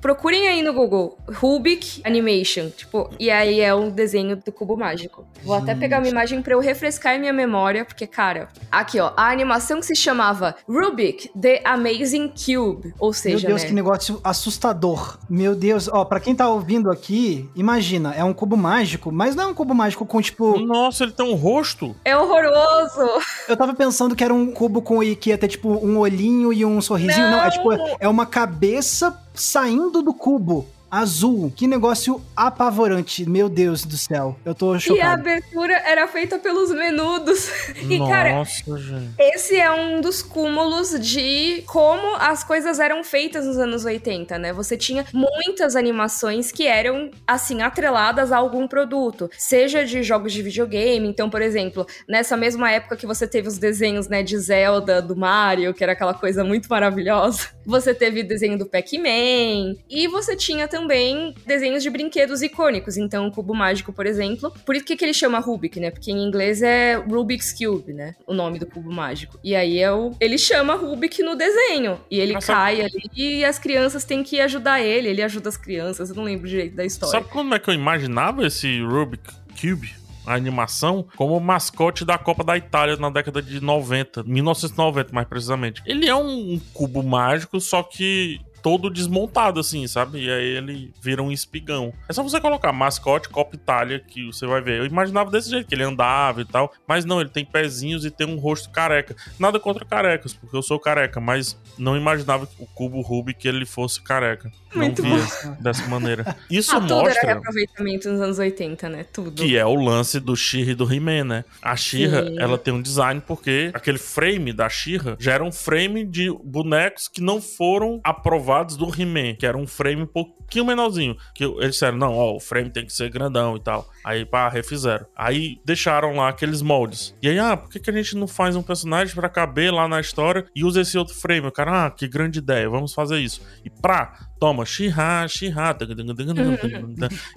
Speaker 1: Procurem aí no Google Rubik Animation, tipo, e aí é um desenho do cubo mágico. Vou Gente. até pegar uma imagem para eu refrescar minha memória, porque cara, aqui ó, a animação que se chamava Rubik The Amazing Cube, ou seja,
Speaker 3: Meu Deus,
Speaker 1: né?
Speaker 3: que negócio assustador. Meu Deus, ó, para quem tá ouvindo aqui, imagina, é um cubo mágico, mas não é um cubo mágico com tipo
Speaker 2: Nossa, ele tem um rosto.
Speaker 1: É horroroso.
Speaker 3: Eu tava pensando que era um cubo com que ia ter tipo um olhinho e um sorrisinho, não, não é tipo é uma cabeça saindo do cubo azul. Que negócio apavorante. Meu Deus do céu. Eu tô chocado.
Speaker 1: E a abertura era feita pelos menudos. *laughs* e,
Speaker 2: Nossa,
Speaker 1: cara,
Speaker 2: gente.
Speaker 1: esse é um dos cúmulos de como as coisas eram feitas nos anos 80, né? Você tinha muitas animações que eram, assim, atreladas a algum produto. Seja de jogos de videogame. Então, por exemplo, nessa mesma época que você teve os desenhos, né, de Zelda, do Mario, que era aquela coisa muito maravilhosa. *laughs* Você teve o desenho do Pac-Man. E você tinha também desenhos de brinquedos icônicos. Então, o Cubo Mágico, por exemplo. Por isso que, que ele chama Rubik, né? Porque em inglês é Rubik's Cube, né? O nome do Cubo Mágico. E aí é o... ele chama Rubik no desenho. E ele Nossa. cai ali e as crianças têm que ajudar ele. Ele ajuda as crianças. Eu não lembro direito da história.
Speaker 2: Sabe como é que eu imaginava esse Rubik Cube? a animação como mascote da Copa da Itália na década de 90, 1990 mais precisamente. Ele é um cubo mágico, só que todo desmontado, assim, sabe? E aí ele vira um espigão. É só você colocar mascote Copa Itália que você vai ver. Eu imaginava desse jeito, que ele andava e tal. Mas não, ele tem pezinhos e tem um rosto careca. Nada contra carecas, porque eu sou careca, mas não imaginava o cubo Rubik que ele fosse careca. Muito não via bom. dessa maneira. *laughs* Isso ah,
Speaker 1: tudo
Speaker 2: mostra.
Speaker 1: Era reaproveitamento nos anos 80, né? Tudo.
Speaker 2: Que é o lance do Shira e do He-Man, né? A Shira, ela tem um design porque aquele frame da Shira já era um frame de bonecos que não foram aprovados do He-Man, que era um frame um pouquinho menorzinho. Que eles disseram, não, ó, o frame tem que ser grandão e tal. Aí, pá, refizeram. Aí deixaram lá aqueles moldes. E aí, ah, por que, que a gente não faz um personagem para caber lá na história e usa esse outro frame? O cara, ah, que grande ideia, vamos fazer isso. E pra, toma, She-Ha, She-Ha.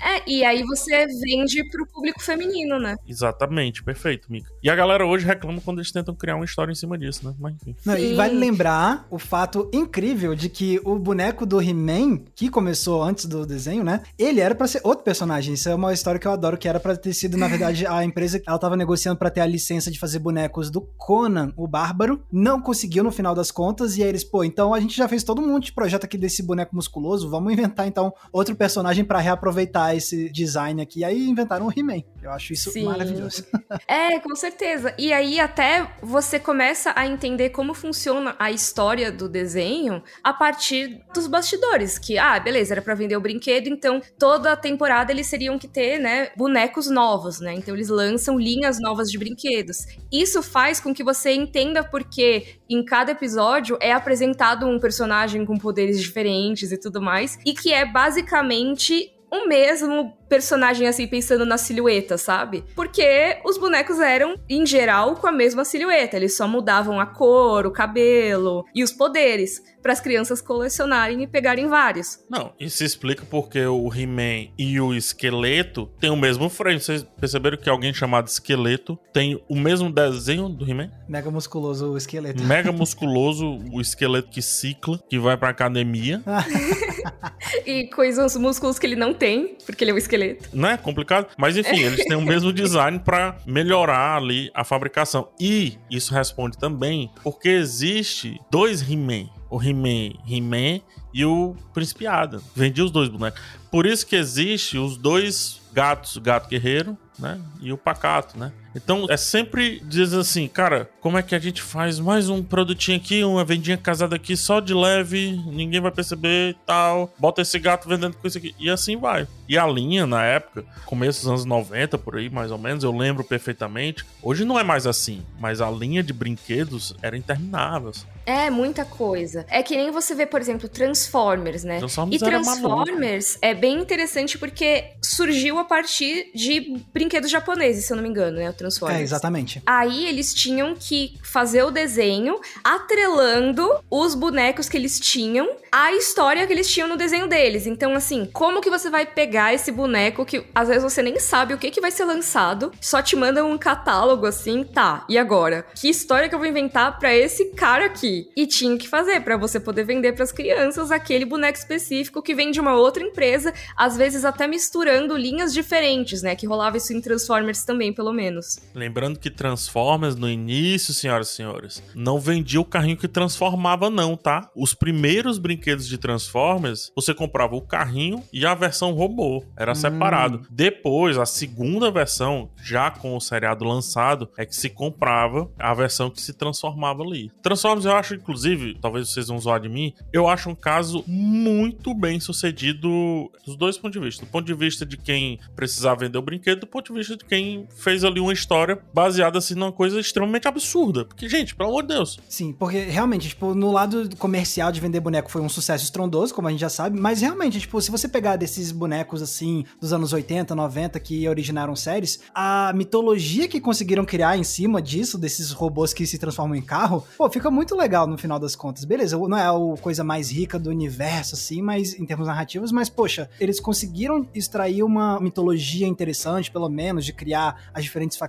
Speaker 1: É, e aí você vende pro público feminino, né?
Speaker 2: Exatamente, perfeito, Mika. E a galera hoje reclama quando eles tentam criar uma história em cima disso, né? Mas enfim.
Speaker 3: Não, e vale lembrar o fato incrível de que o boneco do He-Man, que começou antes do desenho, né? Ele era para ser outro personagem. Isso é uma história que eu adoro, que era para ter sido, na *laughs* verdade, a empresa ela tava negociando para ter a licença de fazer bonecos do Conan, o Bárbaro. Não conseguiu no final das contas, e aí eles, pô, então a gente já fez todo um monte de projeto aqui desse boneco musculoso, vamos inventar então outro personagem para reaproveitar esse design aqui. E aí inventaram o He-Man. Eu acho isso Sim. maravilhoso. *laughs*
Speaker 1: É, com certeza. E aí até você começa a entender como funciona a história do desenho a partir dos bastidores, que ah, beleza, era para vender o brinquedo, então toda a temporada eles seriam que ter, né, bonecos novos, né? Então eles lançam linhas novas de brinquedos. Isso faz com que você entenda porque em cada episódio é apresentado um personagem com poderes diferentes e tudo mais, e que é basicamente o mesmo personagem assim pensando na silhueta, sabe? Porque os bonecos eram, em geral, com a mesma silhueta. Eles só mudavam a cor, o cabelo e os poderes para as crianças colecionarem e pegarem vários.
Speaker 2: Não, isso explica porque o He-Man e o esqueleto têm o mesmo frame. Vocês perceberam que alguém chamado esqueleto tem o mesmo desenho do He-Man?
Speaker 3: Mega musculoso o esqueleto.
Speaker 2: Mega musculoso o esqueleto que cicla, que vai pra academia. *laughs*
Speaker 1: e coisas, músculos que ele não tem, porque ele é um esqueleto esqueleto.
Speaker 2: Não é complicado? Mas enfim, eles têm o mesmo design para melhorar ali a fabricação. E isso responde também porque existe dois He-Man. O He-Man, He-Man e o Príncipe Adam. Vendi os dois bonecos. Por isso que existe os dois gatos, o gato guerreiro, né? E o pacato, né? Então é sempre diz assim, cara, como é que a gente faz mais um produtinho aqui, uma vendinha casada aqui só de leve, ninguém vai perceber e tal. Bota esse gato vendendo com isso aqui. E assim vai. E a linha, na época, começo dos anos 90, por aí, mais ou menos, eu lembro perfeitamente. Hoje não é mais assim, mas a linha de brinquedos era interminável. Assim.
Speaker 1: É, muita coisa. É que nem você vê, por exemplo, Transformers, né? Transformers e Transformers é bem interessante porque surgiu a partir de brinquedos japoneses, se eu não me engano, né? Transformers.
Speaker 3: É, exatamente.
Speaker 1: Aí eles tinham que fazer o desenho atrelando os bonecos que eles tinham à história que eles tinham no desenho deles. Então, assim, como que você vai pegar esse boneco que às vezes você nem sabe o que, que vai ser lançado, só te mandam um catálogo assim, tá, e agora? Que história que eu vou inventar para esse cara aqui? E tinha que fazer para você poder vender para as crianças aquele boneco específico que vem de uma outra empresa, às vezes até misturando linhas diferentes, né? Que rolava isso em Transformers também, pelo menos.
Speaker 2: Lembrando que Transformers no início, senhoras e senhores, não vendia o carrinho que transformava não, tá? Os primeiros brinquedos de Transformers, você comprava o carrinho e a versão robô, era hum. separado. Depois, a segunda versão, já com o seriado lançado, é que se comprava a versão que se transformava ali. Transformers eu acho acho, inclusive, talvez vocês vão zoar de mim, eu acho um caso muito bem sucedido dos dois pontos de vista. Do ponto de vista de quem precisava vender o brinquedo, do ponto de vista de quem fez ali uma história baseada assim numa coisa extremamente absurda. Porque, gente, pelo amor de Deus.
Speaker 3: Sim, porque realmente, tipo, no lado comercial de vender boneco foi um sucesso estrondoso, como a gente já sabe, mas realmente, tipo, se você pegar desses bonecos assim dos anos 80, 90 que originaram séries, a mitologia que conseguiram criar em cima disso, desses robôs que se transformam em carro, pô, fica muito legal no final das contas. Beleza, não é a coisa mais rica do universo, assim, mas em termos narrativos, mas, poxa, eles conseguiram extrair uma mitologia interessante, pelo menos, de criar as diferentes facções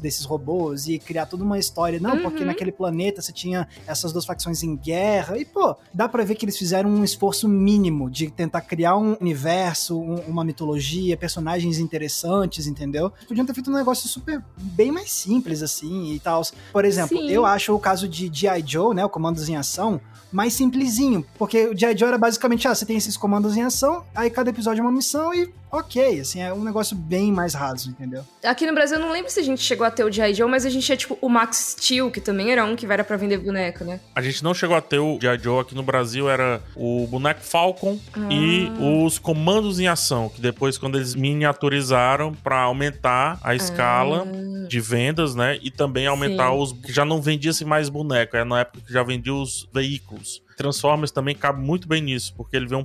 Speaker 3: desses robôs e criar toda uma história. Não, uhum. porque naquele planeta você tinha essas duas facções em guerra. E, pô, dá pra ver que eles fizeram um esforço mínimo de tentar criar um universo, um, uma mitologia, personagens interessantes, entendeu? Podiam ter feito um negócio super bem mais simples, assim, e tal. Por exemplo, Sim. eu acho o caso de G.I. Joe, né? O comandos em ação, mais simplesinho. Porque o G.I. Joe era basicamente, ah, você tem esses comandos em ação, aí cada episódio é uma missão e ok, assim, é um negócio bem mais raso, entendeu?
Speaker 1: Aqui no Brasil, eu não lembro se a gente chegou a ter o G.I. Joe, mas a gente tinha, tipo, o Max Steel, que também era um que era para vender boneco, né?
Speaker 2: A gente não chegou a ter o G.I. Joe aqui no Brasil, era o boneco Falcon ah. e os comandos em ação, que depois, quando eles miniaturizaram para aumentar a escala ah. de vendas, né? E também aumentar Sim. os. que já não vendia-se mais boneco, é na época que já vendia os veículos. Transformers também cabe muito bem nisso, porque ele vê um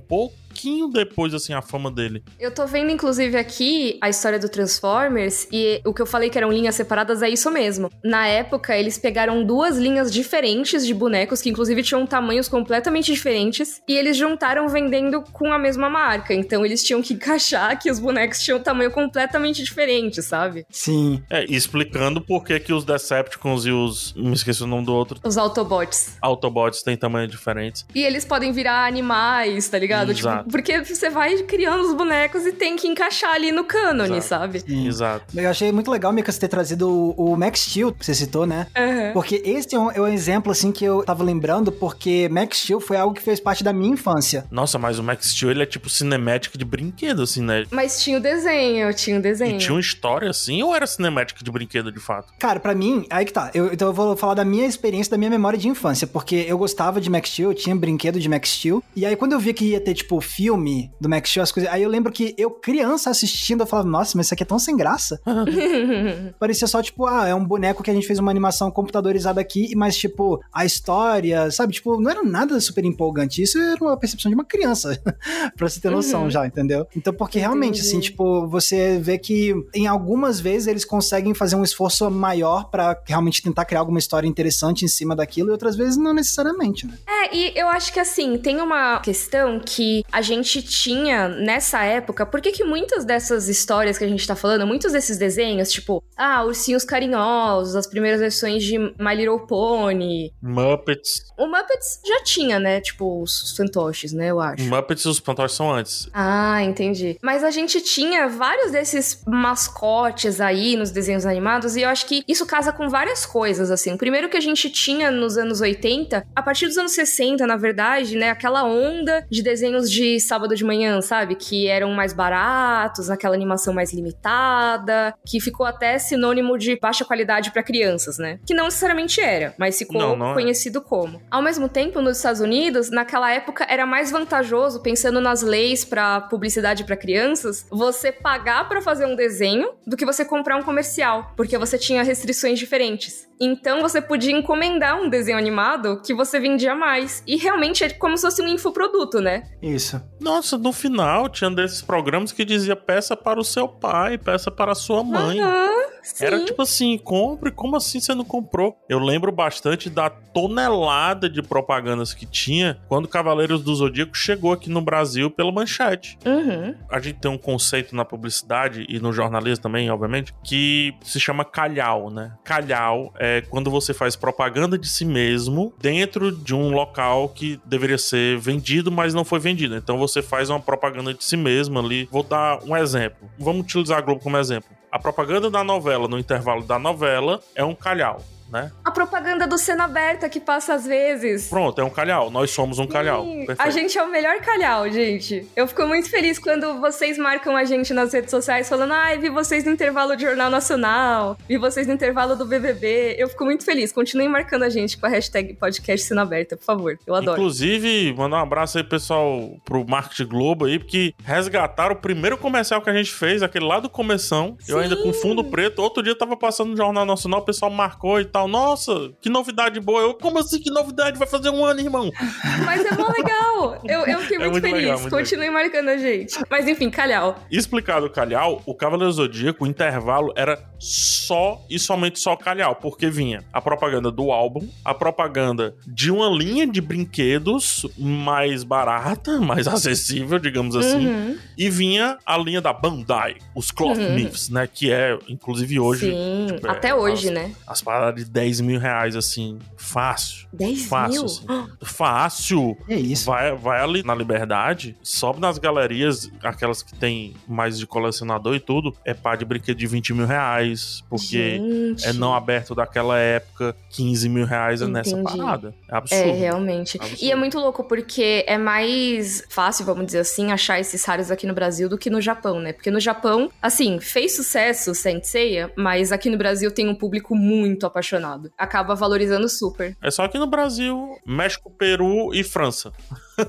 Speaker 2: pouquinho depois, assim, a fama dele.
Speaker 1: Eu tô vendo, inclusive, aqui a história do Transformers e o que eu falei que eram linhas separadas é isso mesmo. Na época, eles pegaram duas linhas diferentes de bonecos, que inclusive tinham tamanhos completamente diferentes, e eles juntaram vendendo com a mesma marca. Então eles tinham que *laughs* encaixar que os bonecos tinham um tamanho completamente diferente, sabe?
Speaker 3: Sim.
Speaker 2: É, explicando por que, que os Decepticons e os. Me esqueci o nome do outro.
Speaker 1: Os Autobots.
Speaker 2: Autobots têm tamanho diferentes.
Speaker 1: E eles podem virar animais, tá ligado? Tipo,
Speaker 2: Exato.
Speaker 1: porque você vai criando os bonecos e tem que encaixar ali no cânone,
Speaker 2: Exato.
Speaker 1: sabe?
Speaker 3: Sim.
Speaker 2: Exato.
Speaker 3: Eu achei muito legal, Mika, você ter trazido o, o Max Steel, que você citou, né?
Speaker 1: Aham.
Speaker 3: Porque esse é um, é um exemplo, assim, que eu tava lembrando, porque Max Steel foi algo que fez parte da minha infância.
Speaker 2: Nossa, mas o Max Steel, ele é tipo cinemática de brinquedo, assim, né?
Speaker 1: Mas tinha o desenho, tinha o desenho.
Speaker 2: E tinha uma história assim, ou era cinemática de brinquedo de fato?
Speaker 3: Cara, pra mim, aí que tá. Eu, então eu vou falar da minha experiência, da minha memória de infância, porque eu gostava de Max Steel, eu tinha brinquedo de Max Steel. E aí, quando eu vi que ia ter, tipo, filme do Max Steel, as coisas. Aí eu lembro que eu, criança, assistindo, eu falava, nossa, mas isso aqui é tão sem graça. *laughs* Parecia só, tipo, ah, é um boneco que a gente fez uma animação computadorizada aqui, mas, tipo, a história, sabe? Tipo, não era nada super empolgante. Isso era uma percepção de uma criança, *laughs* pra você ter noção
Speaker 1: Uhum.
Speaker 3: já, entendeu? Então, porque realmente,
Speaker 1: Entendi.
Speaker 3: assim, tipo, você vê que em algumas vezes eles conseguem fazer um esforço maior pra realmente tentar criar alguma história interessante em cima daquilo, e outras vezes não necessariamente, né?
Speaker 1: É, e eu acho que assim, tem uma questão que a gente tinha nessa época, por que muitas dessas histórias que a gente tá falando, muitos desses desenhos, tipo, ah, ursinhos carinhosos, as primeiras versões de My Little Pony,
Speaker 2: Muppets.
Speaker 1: o Muppets já tinha, né, tipo, os fantoches, né, eu acho.
Speaker 2: Muppets e os fantoches são antes.
Speaker 1: Ah, entendi. Mas a gente tinha vários desses mascotes aí nos desenhos animados e eu acho que isso casa com várias coisas, assim. Primeiro que a gente tinha nos anos 80, a partir dos anos 60, na verdade, né, aquela onda de desenhos de sábado de manhã, sabe? Que eram mais baratos, aquela animação mais limitada, que ficou até sinônimo de baixa qualidade pra crianças, né? Que não necessariamente era, mas ficou
Speaker 2: Não, não é.
Speaker 1: conhecido como. Ao mesmo tempo, nos Estados Unidos, naquela época era mais vantajoso, pensando nas leis pra publicidade pra crianças, você pagar pra fazer um desenho do que você comprar um comercial, porque você tinha restrições diferentes. Então você podia encomendar um desenho animado que você vendia mais. E realmente é como se fosse um infoproduto, né?
Speaker 3: Isso.
Speaker 2: Nossa, no final tinha desses programas que dizia peça para o seu pai, peça para a sua mãe.
Speaker 1: Aham, sim.
Speaker 2: Era tipo assim, compre, como assim você não comprou? Eu lembro bastante da tonelada de propagandas que tinha quando Cavaleiros do Zodíaco chegou aqui no Brasil pela manchete.
Speaker 1: Uhum.
Speaker 2: A gente tem um conceito na publicidade e no jornalismo também, obviamente, que se chama calhau, né? Calhau é quando você faz propaganda de si mesmo dentro de um local que deveria ser vendido, mas não foi vendido. Então você faz uma propaganda de si mesmo ali. Vou dar um exemplo. Vamos utilizar a Globo como exemplo. A propaganda da novela, no intervalo da novela, é um calhau, né?
Speaker 1: A propaganda do Cena Aberta que passa às vezes.
Speaker 2: Pronto, é um calhau. Nós somos um calhau.
Speaker 1: Sim,
Speaker 2: Perfeito.
Speaker 1: A gente é o melhor calhau, gente. Eu fico muito feliz quando vocês marcam a gente nas redes sociais falando: ai, vi vocês no intervalo do Jornal Nacional, vi vocês no intervalo do BBB. Eu fico muito feliz. Continuem marcando a gente com a hashtag podcast Cena Aberta, por favor. Eu adoro.
Speaker 2: Inclusive, mandar um abraço aí, pessoal, pro Marketing Globo aí, porque resgataram o primeiro comercial que a gente fez, aquele lá do começão. Eu ainda com fundo preto. Outro dia tava passando no Jornal Nacional, o pessoal marcou e tal. Nossa, que novidade boa. Eu, como assim, que novidade? Vai fazer um ano, irmão. *laughs*
Speaker 1: Mas é mó legal. Eu, eu fiquei
Speaker 2: É
Speaker 1: muito,
Speaker 2: muito
Speaker 1: feliz.
Speaker 2: legal, muito
Speaker 1: Continuem marcando a gente. Mas enfim, calhau.
Speaker 2: Explicado o calhau, o Cavaleiro Zodíaco, o intervalo era só e somente só calhau, porque vinha a propaganda do álbum, a propaganda de uma linha de brinquedos mais barata, mais *laughs* acessível, digamos assim,
Speaker 1: Uhum.
Speaker 2: e vinha a linha da Bandai, os Cloth
Speaker 1: Uhum.
Speaker 2: Myths, né, que é, inclusive hoje,
Speaker 1: Sim,
Speaker 2: tipo, é,
Speaker 1: até hoje,
Speaker 2: as-
Speaker 1: né?
Speaker 2: as paradas de 10 mil reais, assim, fácil.
Speaker 1: 10
Speaker 2: Fácil,
Speaker 1: mil?
Speaker 2: assim. Fácil.
Speaker 3: É isso.
Speaker 2: Vai, vai ali na Liberdade, sobe nas galerias, aquelas que tem mais de colecionador e tudo, é pá de brinquedo de 20 mil reais, porque
Speaker 1: Gente.
Speaker 2: é não aberto daquela época, 15 mil reais é nessa parada. É absurdo.
Speaker 1: É, realmente.
Speaker 2: Absurdo.
Speaker 1: E é muito louco porque é mais fácil, vamos dizer assim, achar esses raros aqui no Brasil do que no Japão, né? Porque no Japão, assim, fez sucesso Saint Seiya, mas aqui no Brasil tem um público muito apaixonado. Acaba valorizando super.
Speaker 2: É só aqui no Brasil, México, Peru e França.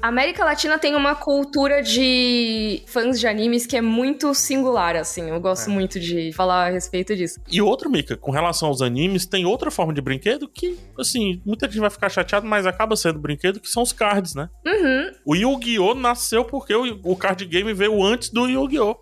Speaker 1: A América Latina tem uma cultura de fãs de animes que é muito singular, assim. Eu gosto é. muito de falar a respeito disso.
Speaker 2: E outro, Mika, com relação aos animes, tem outra forma de brinquedo que, assim, muita gente vai ficar chateado, mas acaba sendo brinquedo, que são os cards, né?
Speaker 1: Uhum.
Speaker 2: O Yu-Gi-Oh! nasceu porque o, o card game veio antes do Yu-Gi-Oh!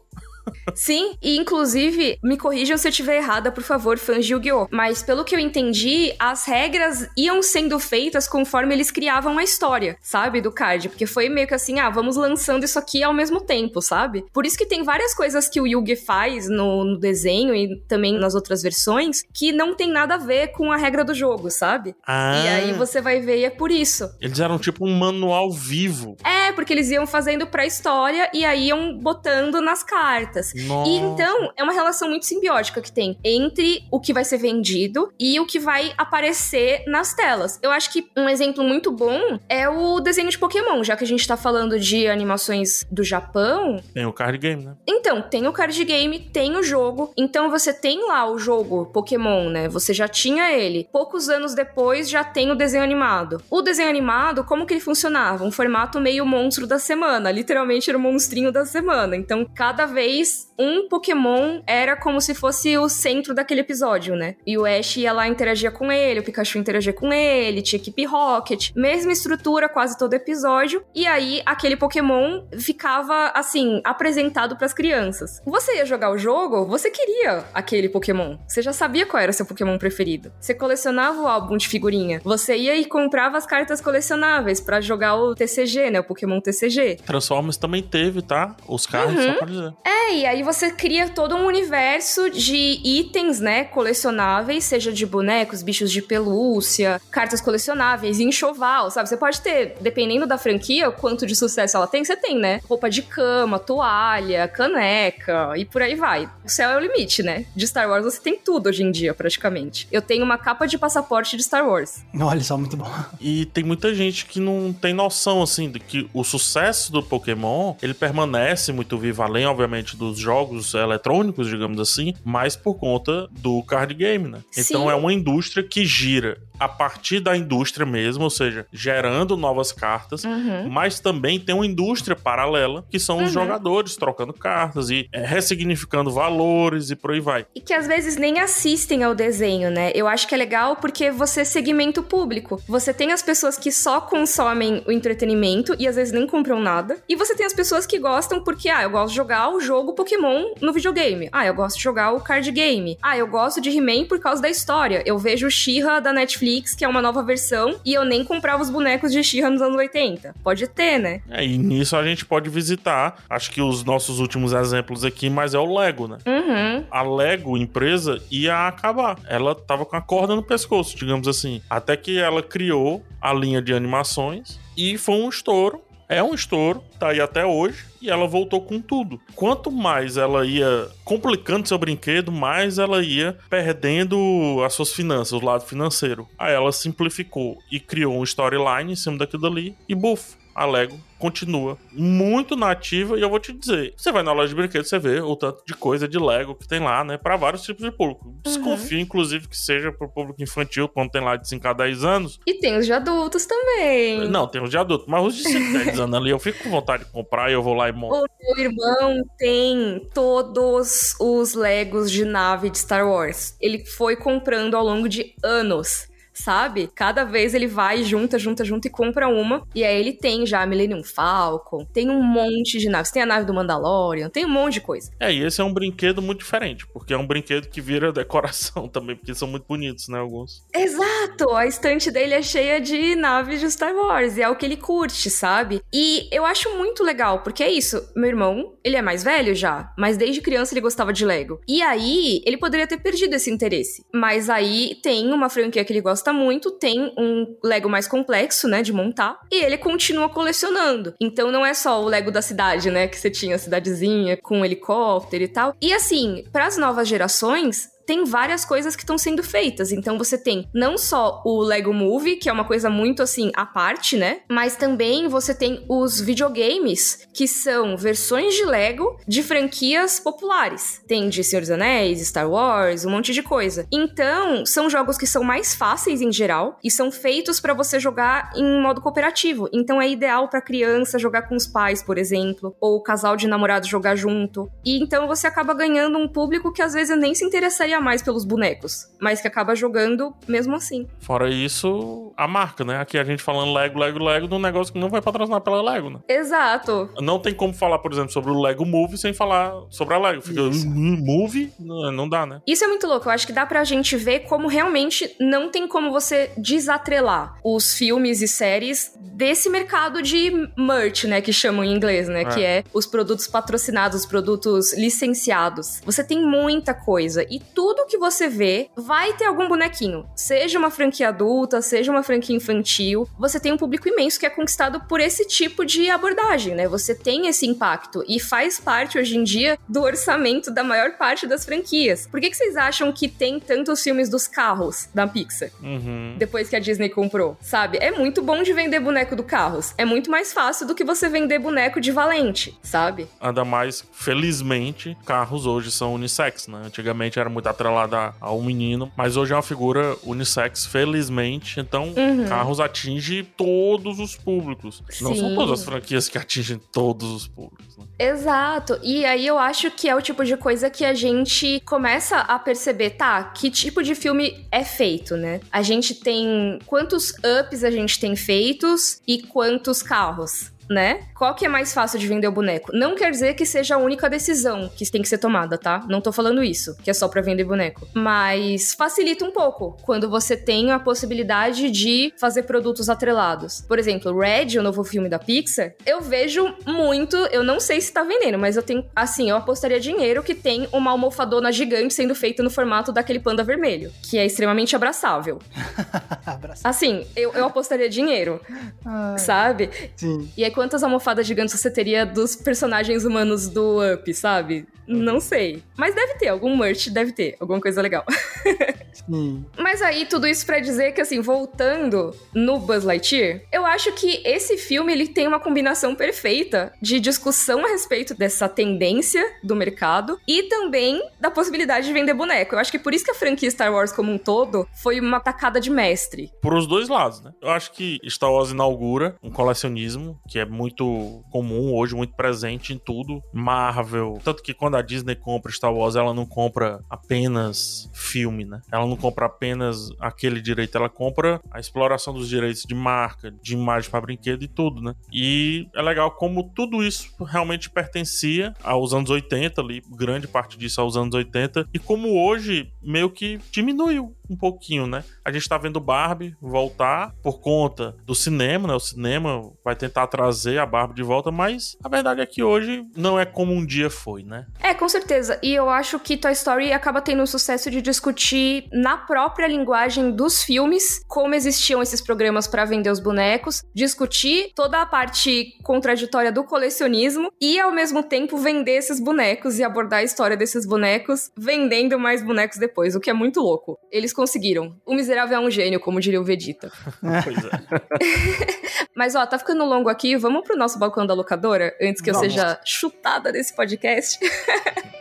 Speaker 1: Sim, e inclusive, me corrijam se eu estiver errada, por favor, fãs de Yu-Gi-Oh! Mas pelo que eu entendi, as regras iam sendo feitas conforme eles criavam a história, sabe? Do card. Porque foi meio que assim, ah, vamos lançando isso aqui ao mesmo tempo, sabe? Por isso que tem várias coisas que o Yugi faz no, no desenho e também nas outras versões que não tem nada a ver com a regra do jogo, sabe?
Speaker 2: Ah.
Speaker 1: E aí você vai ver e é por isso.
Speaker 2: Eles eram tipo um manual vivo.
Speaker 1: É, porque eles iam fazendo pra história e aí iam botando nas cartas
Speaker 2: Nossa.
Speaker 1: E então é uma relação muito simbiótica que tem entre o que vai ser vendido e o que vai aparecer nas telas. Eu acho que um exemplo muito bom é o desenho de Pokémon, já que a gente tá falando de animações do Japão.
Speaker 2: Tem o card game, né?
Speaker 1: Então, tem o card game, tem o jogo. Então você tem lá o jogo Pokémon, né? Você já tinha ele. Poucos anos depois já tem o desenho animado. O desenho animado, como que ele funcionava? Um formato meio monstro da semana. Literalmente era o monstrinho da semana. Então, cada vez um Pokémon era como se fosse o centro daquele episódio, né? E o Ash ia lá interagia com ele, o Pikachu interagia com ele, tinha equipe Rocket, mesma estrutura quase todo episódio. E aí aquele Pokémon ficava assim apresentado para as crianças. Você ia jogar o jogo, você queria aquele Pokémon. Você já sabia qual era o seu Pokémon preferido. Você colecionava o álbum de figurinha. Você ia e comprava as cartas colecionáveis para jogar o TCG, né? O Pokémon TCG.
Speaker 2: Transformers também teve, tá? Os carros,
Speaker 1: Uhum.
Speaker 2: só pra dizer.
Speaker 1: É, e aí você cria todo um universo de itens, né, colecionáveis, seja de bonecos, bichos de pelúcia, cartas colecionáveis, enxoval, sabe? Você pode ter, dependendo da franquia, quanto de sucesso ela tem, você tem, né? Roupa de cama, toalha, caneca e por aí vai. O céu é o limite, né? De Star Wars você tem tudo hoje em dia, praticamente. Eu tenho uma capa de passaporte de Star Wars.
Speaker 3: Olha só, muito bom.
Speaker 2: E tem muita gente que não tem noção, assim, de que o sucesso do Pokémon, ele permanece muito vivo, além, obviamente, dos jogos eletrônicos, digamos assim, mas por conta do card game, né? Então
Speaker 1: Sim.
Speaker 2: é uma indústria que gira a partir da indústria mesmo, ou seja, gerando novas cartas,
Speaker 1: Uhum.
Speaker 2: mas também tem uma indústria paralela, que são os
Speaker 1: Uhum.
Speaker 2: jogadores trocando cartas e é, ressignificando valores e por aí vai.
Speaker 1: E que às vezes nem assistem ao desenho, né? Eu acho que é legal porque você segmenta o público. Você tem as pessoas que só consomem o entretenimento e às vezes nem compram nada. E você tem as pessoas que gostam porque, ah, eu gosto de jogar o jogo Pokémon no videogame. Ah, eu gosto de jogar o card game. Ah, eu gosto de He-Man por causa da história. Eu vejo She-Ra da Netflix, que é uma nova versão, e eu nem comprava os bonecos de She-Ra nos anos 80. Pode ter, né?
Speaker 2: É, e nisso a gente pode visitar, acho que os nossos últimos exemplos aqui, mas é o Lego, né?
Speaker 1: Uhum.
Speaker 2: a Lego, empresa, ia acabar. Ela tava com a corda no pescoço, digamos assim. Até que ela criou a linha de animações e foi um estouro. É um estouro, tá aí até hoje, e ela voltou com tudo. Quanto mais ela ia complicando seu brinquedo, mais ela ia perdendo as suas finanças, o lado financeiro. Aí ela simplificou e criou um storyline em cima daquilo dali, e buf, a Lego continua muito nativa e eu vou te dizer, você vai na loja de brinquedos, você vê o tanto de coisa de Lego que tem lá, né, Pra vários tipos de público. Desconfio, inclusive, que seja pro público infantil, quando tem lá de 5 a 10 anos.
Speaker 1: E tem os de adultos também.
Speaker 2: Não, tem os de adulto, mas os de 5 a 10 anos ali, eu fico com vontade de comprar e eu vou lá e monto.
Speaker 1: O meu irmão tem todos os Legos de nave de Star Wars. Ele foi comprando ao longo de anos. Sabe? Cada vez ele vai, junta, junta, junta e compra uma. E aí ele tem já a Millennium Falcon, tem um monte de naves. Tem a nave do Mandalorian, tem um monte de coisa.
Speaker 2: É, e esse é um brinquedo muito diferente, porque é um brinquedo que vira *laughs* decoração também, porque são muito bonitos, né, alguns.
Speaker 1: Exato! A estante dele é cheia de naves de Star Wars, e é o que ele curte, sabe? E eu acho muito legal, porque é isso. Meu irmão, ele é mais velho já, mas desde criança ele gostava de Lego. E aí, ele poderia ter perdido esse interesse. Mas aí tem uma franquia que ele gosta muito, tem um Lego mais complexo, né, de montar, e ele continua colecionando. Então não é só o Lego da cidade, né, que você tinha a cidadezinha com um helicóptero e tal. E assim, para as novas gerações, tem várias coisas que estão sendo feitas. Então você tem não só o Lego Movie, que é uma coisa muito assim à parte, né? Mas também você tem os videogames, que são versões de Lego de franquias populares. Tem de Senhor dos Anéis, Star Wars, um monte de coisa. Então, são jogos que são mais fáceis em geral e são feitos para você jogar em modo cooperativo. Então é ideal para criança jogar com os pais, por exemplo, ou casal de namorados jogar junto. E então você acaba ganhando um público que às vezes nem se interessaria mais pelos bonecos, mas que acaba jogando mesmo assim.
Speaker 2: Fora isso, a marca, né? Aqui a gente falando Lego, Lego, Lego, de um negócio que não vai patrocinar pela Lego, né?
Speaker 1: Exato.
Speaker 2: Não tem como falar, por exemplo, sobre o Lego Movie sem falar sobre a Lego. Fica
Speaker 3: Isso.
Speaker 2: "Hum, Movie? Não, não dá, né?
Speaker 1: Isso é muito louco. Eu acho que dá pra gente ver como realmente não tem como você desatrelar os filmes e séries desse mercado de merch, né? Que chamam em inglês, né?
Speaker 2: É.
Speaker 1: Que é os produtos patrocinados, os produtos licenciados. Você tem muita coisa. E tudo que você vê vai ter algum bonequinho. Seja uma franquia adulta, seja uma franquia infantil. Você tem um público imenso que é conquistado por esse tipo de abordagem, né? Você tem esse impacto e faz parte hoje em dia do orçamento da maior parte das franquias. Por que, que vocês acham que tem tantos filmes dos carros da Pixar?
Speaker 2: Uhum.
Speaker 1: Depois que a Disney comprou, sabe? É muito bom de vender boneco do Carros. É muito mais fácil do que você vender boneco de Valente, sabe?
Speaker 2: Ainda mais, felizmente, carros hoje são unissex, né? Antigamente era muito atrelado a- ao menino, mas hoje é uma figura unissex, felizmente. Então,
Speaker 1: Uhum.
Speaker 2: carros atinge todos os públicos. Não são
Speaker 1: Sim.
Speaker 2: todas as franquias que atingem todos os públicos, né?
Speaker 1: Exato. E aí eu acho que é o tipo de coisa que a gente começa a perceber, tá? Que tipo de filme é feito, né? A gente tem quantos ups a gente tem feitos e quantos carros. Né? Qual que é mais fácil de vender o boneco? Não quer dizer que seja a única decisão que tem que ser tomada, tá? Não tô falando isso, que é só pra vender boneco. Mas facilita um pouco quando você tem a possibilidade de fazer produtos atrelados. Por exemplo, Red, o novo filme da Pixar, eu vejo muito, eu não sei se tá vendendo, mas eu tenho, assim, eu apostaria dinheiro que tem uma almofadona gigante sendo feita no formato daquele panda vermelho, que é extremamente abraçável. *laughs*
Speaker 3: Abraço.
Speaker 1: Assim, eu, eu apostaria dinheiro,
Speaker 3: Ah,
Speaker 1: sabe?
Speaker 3: sim.
Speaker 1: E aí, quantas almofadas gigantes você teria dos personagens humanos do Up, sabe? Não sei. Mas deve ter, algum merch deve ter, alguma coisa legal. *laughs*
Speaker 3: Sim.
Speaker 1: Mas aí, tudo isso pra dizer que, assim, voltando no Buzz Lightyear, eu acho que esse filme, ele tem uma combinação perfeita de discussão a respeito dessa tendência do mercado e também da possibilidade de vender boneco. Eu acho que por isso que a franquia Star Wars como um todo foi uma tacada de mestre.
Speaker 2: Por os dois lados, né? Eu acho que Star Wars inaugura um colecionismo que é muito comum hoje, muito presente em tudo. Marvel. Tanto que quando a Disney compra Star Wars, ela não compra apenas filme, né? Ela não compra apenas aquele direito, ela compra a exploração dos direitos de marca, de imagem para brinquedo e tudo, né? E é legal como tudo isso realmente pertencia aos anos 80 ali, grande parte disso aos anos 80, e como hoje meio que diminuiu um pouquinho, né? A gente tá vendo Barbie voltar por conta do cinema, né? O cinema vai tentar trazer a Barbie de volta, mas a verdade é que hoje não é como um dia foi, né?
Speaker 1: É, com certeza. E eu acho que Toy Story acaba tendo o sucesso de discutir na própria linguagem dos filmes como existiam esses programas pra vender os bonecos, discutir toda a parte contraditória do colecionismo e ao mesmo tempo vender esses bonecos e abordar a história desses bonecos, vendendo mais bonecos depois, o que é muito louco. Eles conseguiram. O miserável é um gênio, como diria o Vegeta. *laughs*
Speaker 2: Pois é. *laughs*
Speaker 1: Mas ó, tá ficando longo aqui, vamos pro nosso balcão da locadora antes que eu
Speaker 3: Vamos.
Speaker 1: seja chutada desse podcast. *laughs*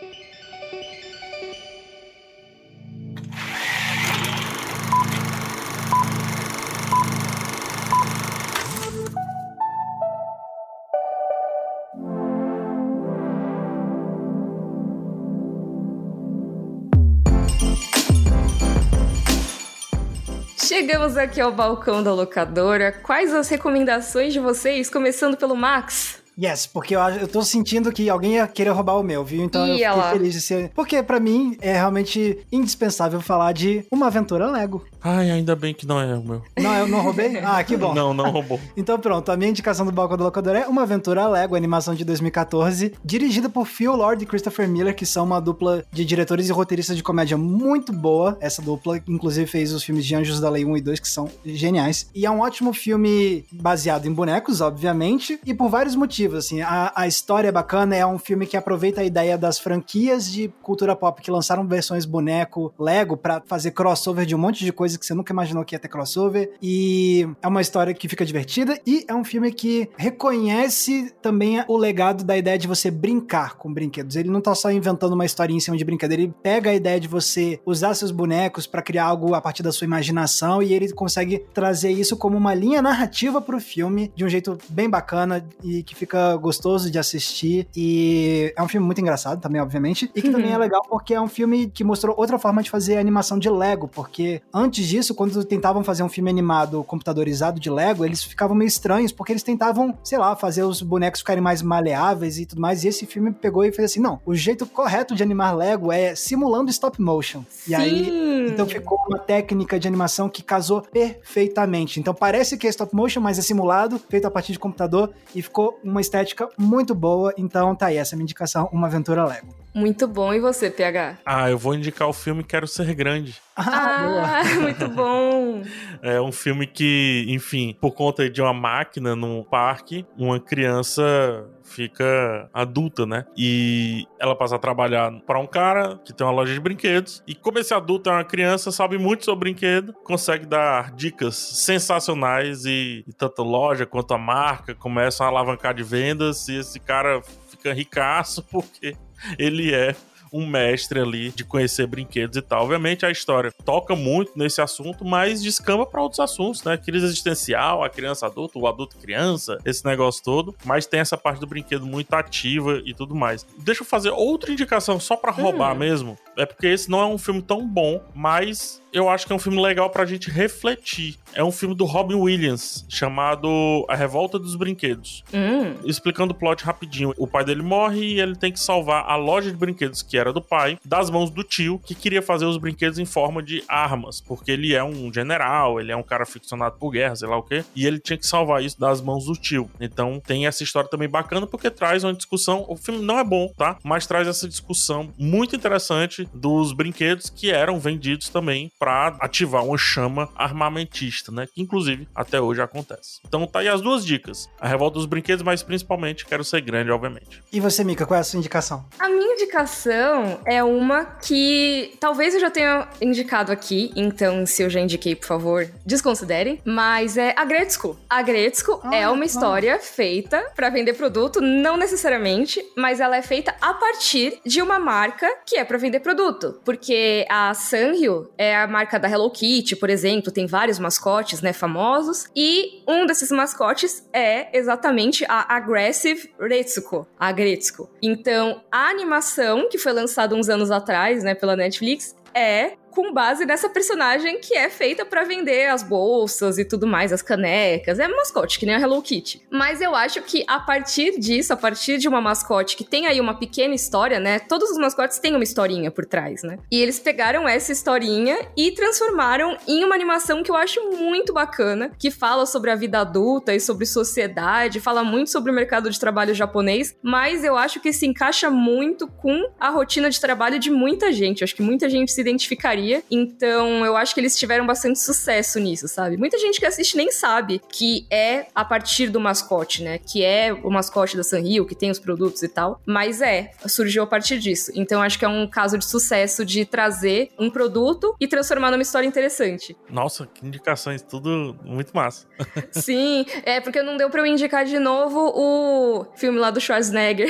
Speaker 1: Chegamos aqui ao balcão da locadora. Quais as recomendações de vocês? Começando pelo Max.
Speaker 3: Yes, porque eu, eu tô sentindo que alguém ia querer roubar o meu, viu? Então eu
Speaker 1: Ih,
Speaker 3: fiquei
Speaker 1: lá.
Speaker 3: feliz de ser. Porque pra mim é realmente indispensável falar de uma aventura Lego.
Speaker 2: Ai, ainda bem que não é o meu.
Speaker 3: Não, eu não roubei? *laughs* Ah, que bom.
Speaker 2: Não, não roubou. *laughs*
Speaker 3: Então pronto, a minha indicação do Balcão do Locador é Uma Aventura Lego, animação de 2014, dirigida por Phil Lord e Christopher Miller, que são uma dupla de diretores e roteiristas de comédia muito boa. Essa dupla, inclusive, fez os filmes de Anjos da Lei 1 e 2, que são geniais. E é um ótimo filme baseado em bonecos, obviamente, e por vários motivos. Assim. A, a história é bacana, é um filme que aproveita a ideia das franquias de cultura pop que lançaram versões boneco Lego para fazer crossover de um monte de coisa que você nunca imaginou que ia ter crossover. E é uma história que fica divertida e é um filme que reconhece também o legado da ideia de você brincar com brinquedos. Ele não tá só inventando uma historinha em cima de brincadeira, ele pega a ideia de você usar seus bonecos para criar algo a partir da sua imaginação e ele consegue trazer isso como uma linha narrativa pro filme de um jeito bem bacana e que fica gostoso de assistir. E é um filme muito engraçado também, obviamente, e que uhum. também é legal porque é um filme que mostrou outra forma de fazer animação de Lego, porque antes disso, quando tentavam fazer um filme animado computadorizado de Lego, eles ficavam meio estranhos, porque eles tentavam, sei lá, fazer os bonecos ficarem mais maleáveis e tudo mais, e esse filme pegou e fez assim, não, o jeito correto de animar Lego é simulando stop motion.
Speaker 1: Sim.
Speaker 3: E aí, então ficou uma técnica de animação que casou perfeitamente. Então parece que é stop motion, mas é simulado, feito a partir de computador, e ficou uma estética muito boa. Então tá aí, essa é a minha indicação, uma aventura Lego.
Speaker 1: Muito bom. E você, PH?
Speaker 2: Ah, eu vou indicar o filme Quero Ser Grande.
Speaker 1: Ah, *laughs* muito bom. *laughs*
Speaker 2: É um filme que, enfim, por conta de uma máquina num parque, uma criança fica adulta, né? E ela passa a trabalhar para um cara que tem uma loja de brinquedos. E como esse adulto é uma criança, sabe muito sobre brinquedo, consegue dar dicas sensacionais e, e tanto a loja quanto a marca começam a alavancar de vendas e esse cara fica ricaço *laughs* porque ele é um mestre ali de conhecer brinquedos e tal. Obviamente a história toca muito nesse assunto, mas descamba para outros assuntos, né? Crise existencial, a criança adulta, o adulto criança, esse negócio todo. Mas tem essa parte do brinquedo muito ativa e tudo mais. Deixa eu fazer outra indicação só para roubar hum. mesmo. É porque esse não é um filme tão bom, mas eu acho que é um filme legal pra gente refletir. É um filme do Robin Williams, chamado A Revolta dos Brinquedos.
Speaker 1: Hum.
Speaker 2: Explicando o plot rapidinho. O pai dele morre e ele tem que salvar a loja de brinquedos, que era do pai, das mãos do tio, que queria fazer os brinquedos em forma de armas, porque ele é um general, ele é um cara ficcionado por guerra, sei lá o quê, e ele tinha que salvar isso das mãos do tio. Então tem essa história também bacana, porque traz uma discussão. O filme não é bom, tá? Mas traz essa discussão muito interessante dos brinquedos que eram vendidos também para ativar uma chama armamentista, né? Que inclusive até hoje acontece. Então tá aí as duas dicas: a revolta dos brinquedos, mas principalmente quero ser grande, obviamente.
Speaker 3: E você, Mika, qual é a sua indicação?
Speaker 1: A minha indicação é uma que talvez eu já tenha indicado aqui, então se eu já indiquei, por favor, desconsiderem, mas é a Gretzko. A Gretzko ah, é uma história feita para vender produto, não necessariamente, mas ela é feita a partir de uma marca que é para vender produto, porque a Sanrio é a marca da Hello Kitty, por exemplo, tem vários mascotes, né, famosos, e um desses mascotes é exatamente a Aggressive Retsuko, a Gretsuko. Então, a animação que foi lançada uns anos atrás, né, pela Netflix, é com base nessa personagem que é feita para vender as bolsas e tudo mais, as canecas. É mascote, que nem a Hello Kitty. Mas eu acho que a partir disso, a partir de uma mascote que tem aí uma pequena história, né? Todos os mascotes têm uma historinha por trás, né? E eles pegaram essa historinha e transformaram em uma animação que eu acho muito bacana, que fala sobre a vida adulta e sobre sociedade, fala muito sobre o mercado de trabalho japonês, mas eu acho que se encaixa muito com a rotina de trabalho de muita gente. Eu acho que muita gente se identificaria então, eu acho que eles tiveram bastante sucesso nisso, sabe? Muita gente que assiste nem sabe que é a partir do mascote, né? Que é o mascote da Sanrio, que tem os produtos e tal. Mas é, surgiu a partir disso. Então, acho que é um caso de sucesso de trazer um produto e transformar numa história interessante.
Speaker 2: Nossa, que indicações, tudo muito massa. *laughs*
Speaker 1: Sim, é porque não deu pra eu indicar de novo o filme lá do Schwarzenegger.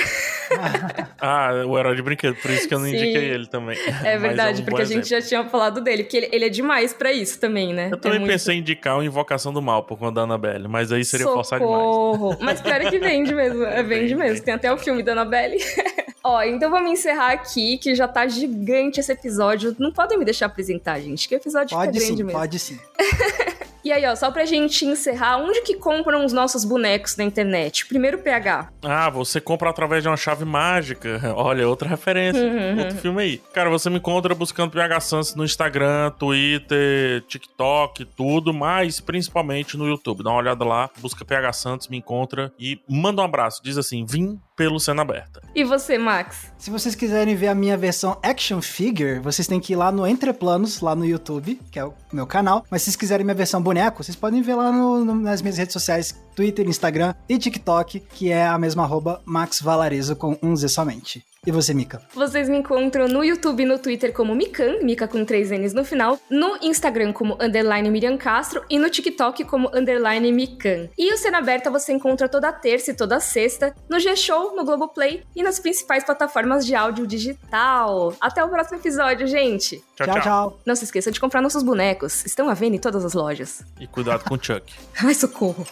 Speaker 1: *laughs*
Speaker 2: ah, o Herói de Brinquedo, por isso que eu não Sim. indiquei ele também.
Speaker 1: É verdade, é um porque a gente já tinha tinha falado dele, porque ele, ele é demais para isso também, né?
Speaker 2: Eu também é muito... pensei em indicar o Invocação do Mal por conta da Annabelle, mas aí seria
Speaker 1: Socorro.
Speaker 2: forçar demais.
Speaker 1: Mas pior é que vende mesmo, é, vende mesmo. Tem até o filme da Annabelle. *laughs* Ó, então vamos encerrar aqui, que já tá gigante esse episódio. Não podem me deixar apresentar, gente, que o episódio
Speaker 3: pode
Speaker 1: fica grande
Speaker 3: sim,
Speaker 1: mesmo.
Speaker 3: Pode sim, *laughs*
Speaker 1: E aí, ó, só pra gente encerrar, onde que compram os nossos bonecos na internet? Primeiro PH.
Speaker 2: Ah, você compra através de uma chave mágica. *laughs* Olha, outra referência. Uhum. Outro filme aí. Cara, você me encontra buscando PH Sans no Instagram, Twitter, TikTok, tudo, mas principalmente no YouTube. Dá uma olhada lá, busca PH Santos, me encontra e manda um abraço. Diz assim: vim pelo Cena Aberta.
Speaker 1: E você, Max?
Speaker 3: Se vocês quiserem ver a minha versão action figure, vocês têm que ir lá no Entreplanos, lá no YouTube, que é o meu canal. Mas se vocês quiserem minha versão boneco, vocês podem ver lá no, no, nas minhas redes sociais, Twitter, Instagram e TikTok, que é a mesma arroba Max Valarezo com um Z somente. E você, Mika?
Speaker 1: Vocês me encontram no YouTube e no Twitter como Mikan, Mika com três N's no final, no Instagram como underline Miriam Castro e no TikTok como underline Mikan. E o Cena Aberta você encontra toda terça e toda sexta no G-Show, no Globoplay e nas principais plataformas de áudio digital. Até o próximo episódio, gente!
Speaker 2: Tchau, tchau. tchau.
Speaker 1: Não se esqueça de comprar nossos bonecos. Estão à venda em todas as lojas.
Speaker 2: E cuidado com o Chuck.
Speaker 1: Ai, socorro.